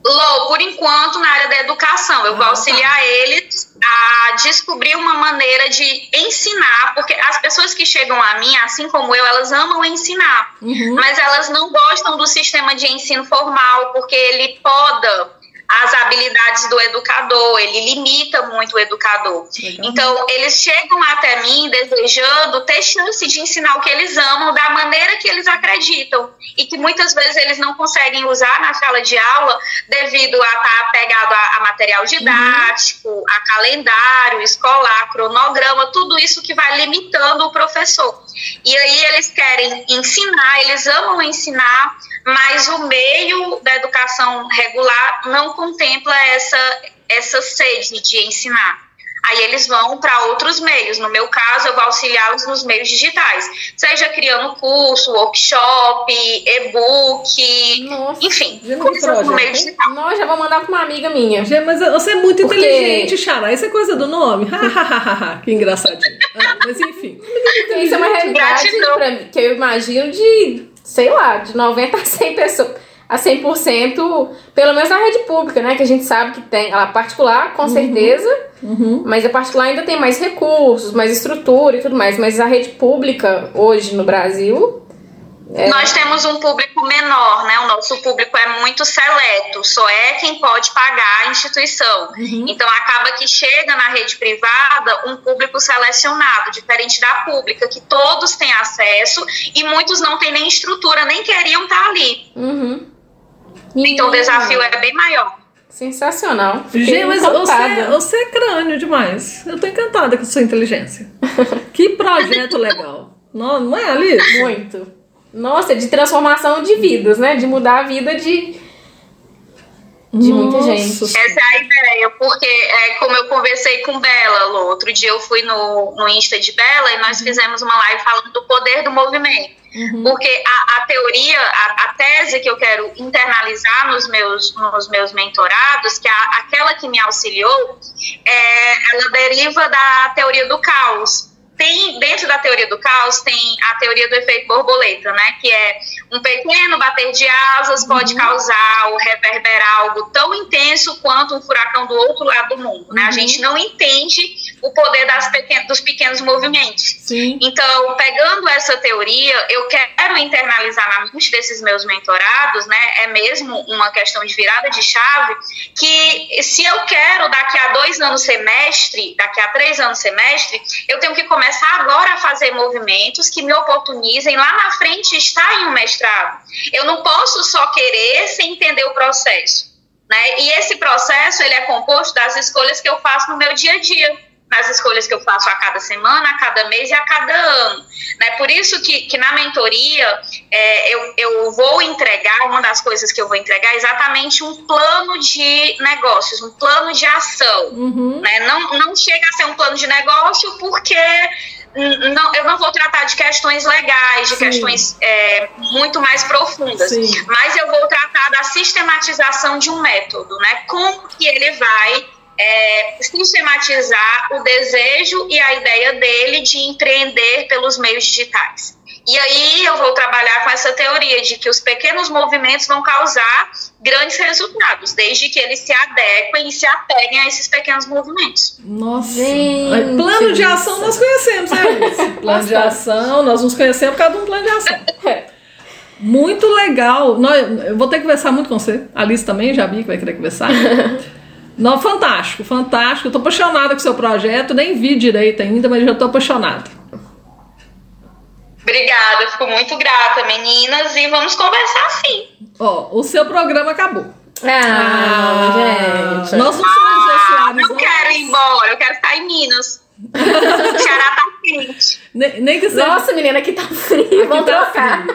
Lô, por enquanto, na área da educação, eu vou Ah, tá. auxiliar eles a descobrir uma maneira de ensinar, porque as pessoas que chegam a mim, assim como eu, elas amam ensinar, Uhum. mas elas não gostam do sistema de ensino formal, porque ele poda as habilidades do educador, ele limita muito o educador. Legal. Então, eles chegam até mim desejando ter chance de ensinar o que eles amam da maneira que eles acreditam e que muitas vezes eles não conseguem usar na sala de aula devido a estar apegado a, a material didático, a calendário escolar, cronograma, tudo isso que vai limitando o professor. E aí eles querem ensinar, eles amam ensinar, mas o meio da educação regular não contempla essa, essa sede de ensinar. Aí eles vão para outros meios. No meu caso, eu vou auxiliá-los nos meios digitais, seja criando curso, workshop, e-book, Nossa. enfim, coisas no meio digital. Não, já vou mandar pra uma amiga minha. Gente, mas você é muito Porque- inteligente, Xará. Isso é coisa do nome? que engraçadinho. <laughs> Ah, mas enfim. Isso é uma realidade pra mim, que eu imagino de, sei lá, de 90 a 100 pessoas. A 100%, pelo menos na rede pública, né? Que a gente sabe que tem. A particular, com certeza. Uhum. Mas a particular ainda tem mais recursos, mais estrutura e tudo mais. Mas a rede pública, hoje no Brasil. É. Nós temos um público menor, né? O nosso público é muito seleto, só é quem pode pagar a instituição. Então acaba que chega na rede privada um público selecionado, diferente da pública, que todos têm acesso e muitos não têm nem estrutura, nem queriam estar ali. Uhum. Então o desafio é bem maior. Sensacional. Gente, mas você, você é crânio demais. Eu tô encantada com sua inteligência. <laughs> que projeto legal. Não, não é, Alice? Muito. Nossa, de transformação de vidas, né? De mudar a vida de, de muita gente. Essa é a ideia, porque é como eu conversei com Bela, Lô, outro dia eu fui no, no Insta de Bela e nós fizemos uma live falando do poder do movimento. Porque a, a teoria, a, a tese que eu quero internalizar nos meus, nos meus mentorados, que é a, aquela que me auxiliou, é, ela deriva da teoria do caos. Tem, dentro da teoria do caos tem a teoria do efeito borboleta, né? Que é um pequeno bater de asas pode causar ou reverberar algo tão intenso quanto um furacão do outro lado do mundo, né? A gente não entende o poder das pequen dos pequenos movimentos. Sim. Então, pegando essa teoria, eu quero internalizar na mente desses meus mentorados, né? É mesmo uma questão de virada de chave, que se eu quero daqui a dois anos semestre, daqui a três anos semestre, eu tenho que começar agora a fazer movimentos que me oportunizem lá na frente estar em um mestrado. Eu não posso só querer sem entender o processo. Né? E esse processo ele é composto das escolhas que eu faço no meu dia a dia nas escolhas que eu faço a cada semana, a cada mês e a cada ano. Né? Por isso que, que na mentoria é, eu, eu vou entregar, uma das coisas que eu vou entregar é exatamente um plano de negócios, um plano de ação. Uhum. Né? Não, não chega a ser um plano de negócio porque não, eu não vou tratar de questões legais, de Sim. questões é, muito mais profundas, Sim. mas eu vou tratar da sistematização de um método, né? Como que ele vai é, sistematizar o desejo e a ideia dele de empreender pelos meios digitais. E aí eu vou trabalhar com essa teoria de que os pequenos movimentos vão causar grandes resultados, desde que eles se adequem e se apeguem a esses pequenos movimentos. Nossa. Gente, plano de ação isso. nós conhecemos, né, Alice? <laughs> Plano de ação, nós nos conhecemos por causa de um plano de ação. Muito legal. Eu vou ter que conversar muito com você. A Alice também, já vi que vai querer conversar. <laughs> Não, fantástico, fantástico. Eu tô apaixonada com o seu projeto. Nem vi direito ainda, mas já tô apaixonada. Obrigada, fico muito grata, meninas, e vamos conversar sim. Ó, o seu programa acabou. Ah, gente. Nós não somos Ah, não quero ir embora, eu quero ficar em Minas. <laughs> O Ceará tá quente. Nem, nem que seja. Nossa, menina, aqui tá frio. Vamos tá trocar.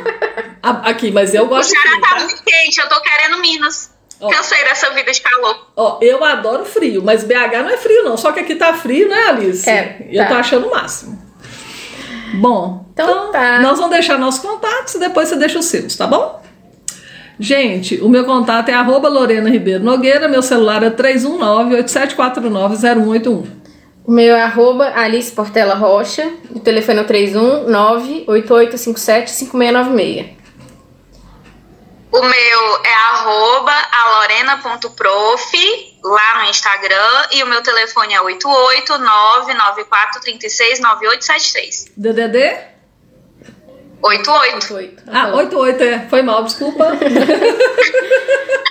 A- Aqui, mas eu O gosto de Ceará frio, tá tá? muito quente, eu tô querendo Minas. Ó. Cansei dessa vida de calor. Ó, eu adoro frio, mas BH não é frio, não. Só que aqui tá frio, né, Alice? É, eu tá. tô achando o máximo. Bom, Então tá. nós vamos deixar nossos contatos e depois você deixa os seus, tá bom? Gente, o meu contato é arroba Lorena Ribeiro Nogueira, meu celular é 319-8749-0181. O meu é arroba Alice Portela Rocha. O telefone é o 319 8857 5696. O meu é arroba alorena.prof, lá no Instagram, e o meu telefone é 889-9436-9873. DDD? 88. Oito. Ah, 88, é. Foi mal, desculpa. <laughs>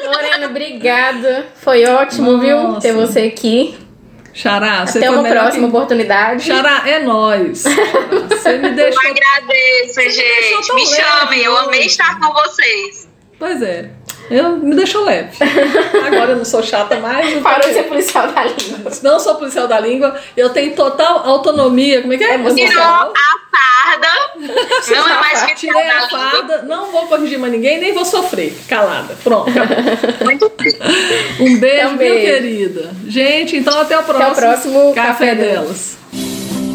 Lorena, obrigada. Foi ótimo, viu? Nossa. Ter você aqui. Xará, você Até foi uma próxima que... oportunidade. Xará, é nóis. <laughs> Você me Eu deixou... agradeço, deixou gente. Me chamem, eu amei estar com vocês. Pois é. Eu, me deixou leve. <laughs> Agora eu não sou chata mais. Parou de ser policial da língua. Não sou policial da língua, eu tenho total autonomia. Como é que é? Tirou Emocional. a farda, não é mais que Tirei a farda, não vou corrigir mais ninguém, nem vou sofrer. Calada. Pronto. <laughs> Um beijo, Então, meu beijo. querida. Gente, então até o próximo. próximo café, Café delas.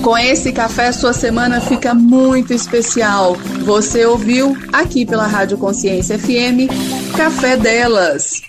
Com esse café, sua semana fica muito especial. Você ouviu aqui pela Rádio Consciência FM Café Delas.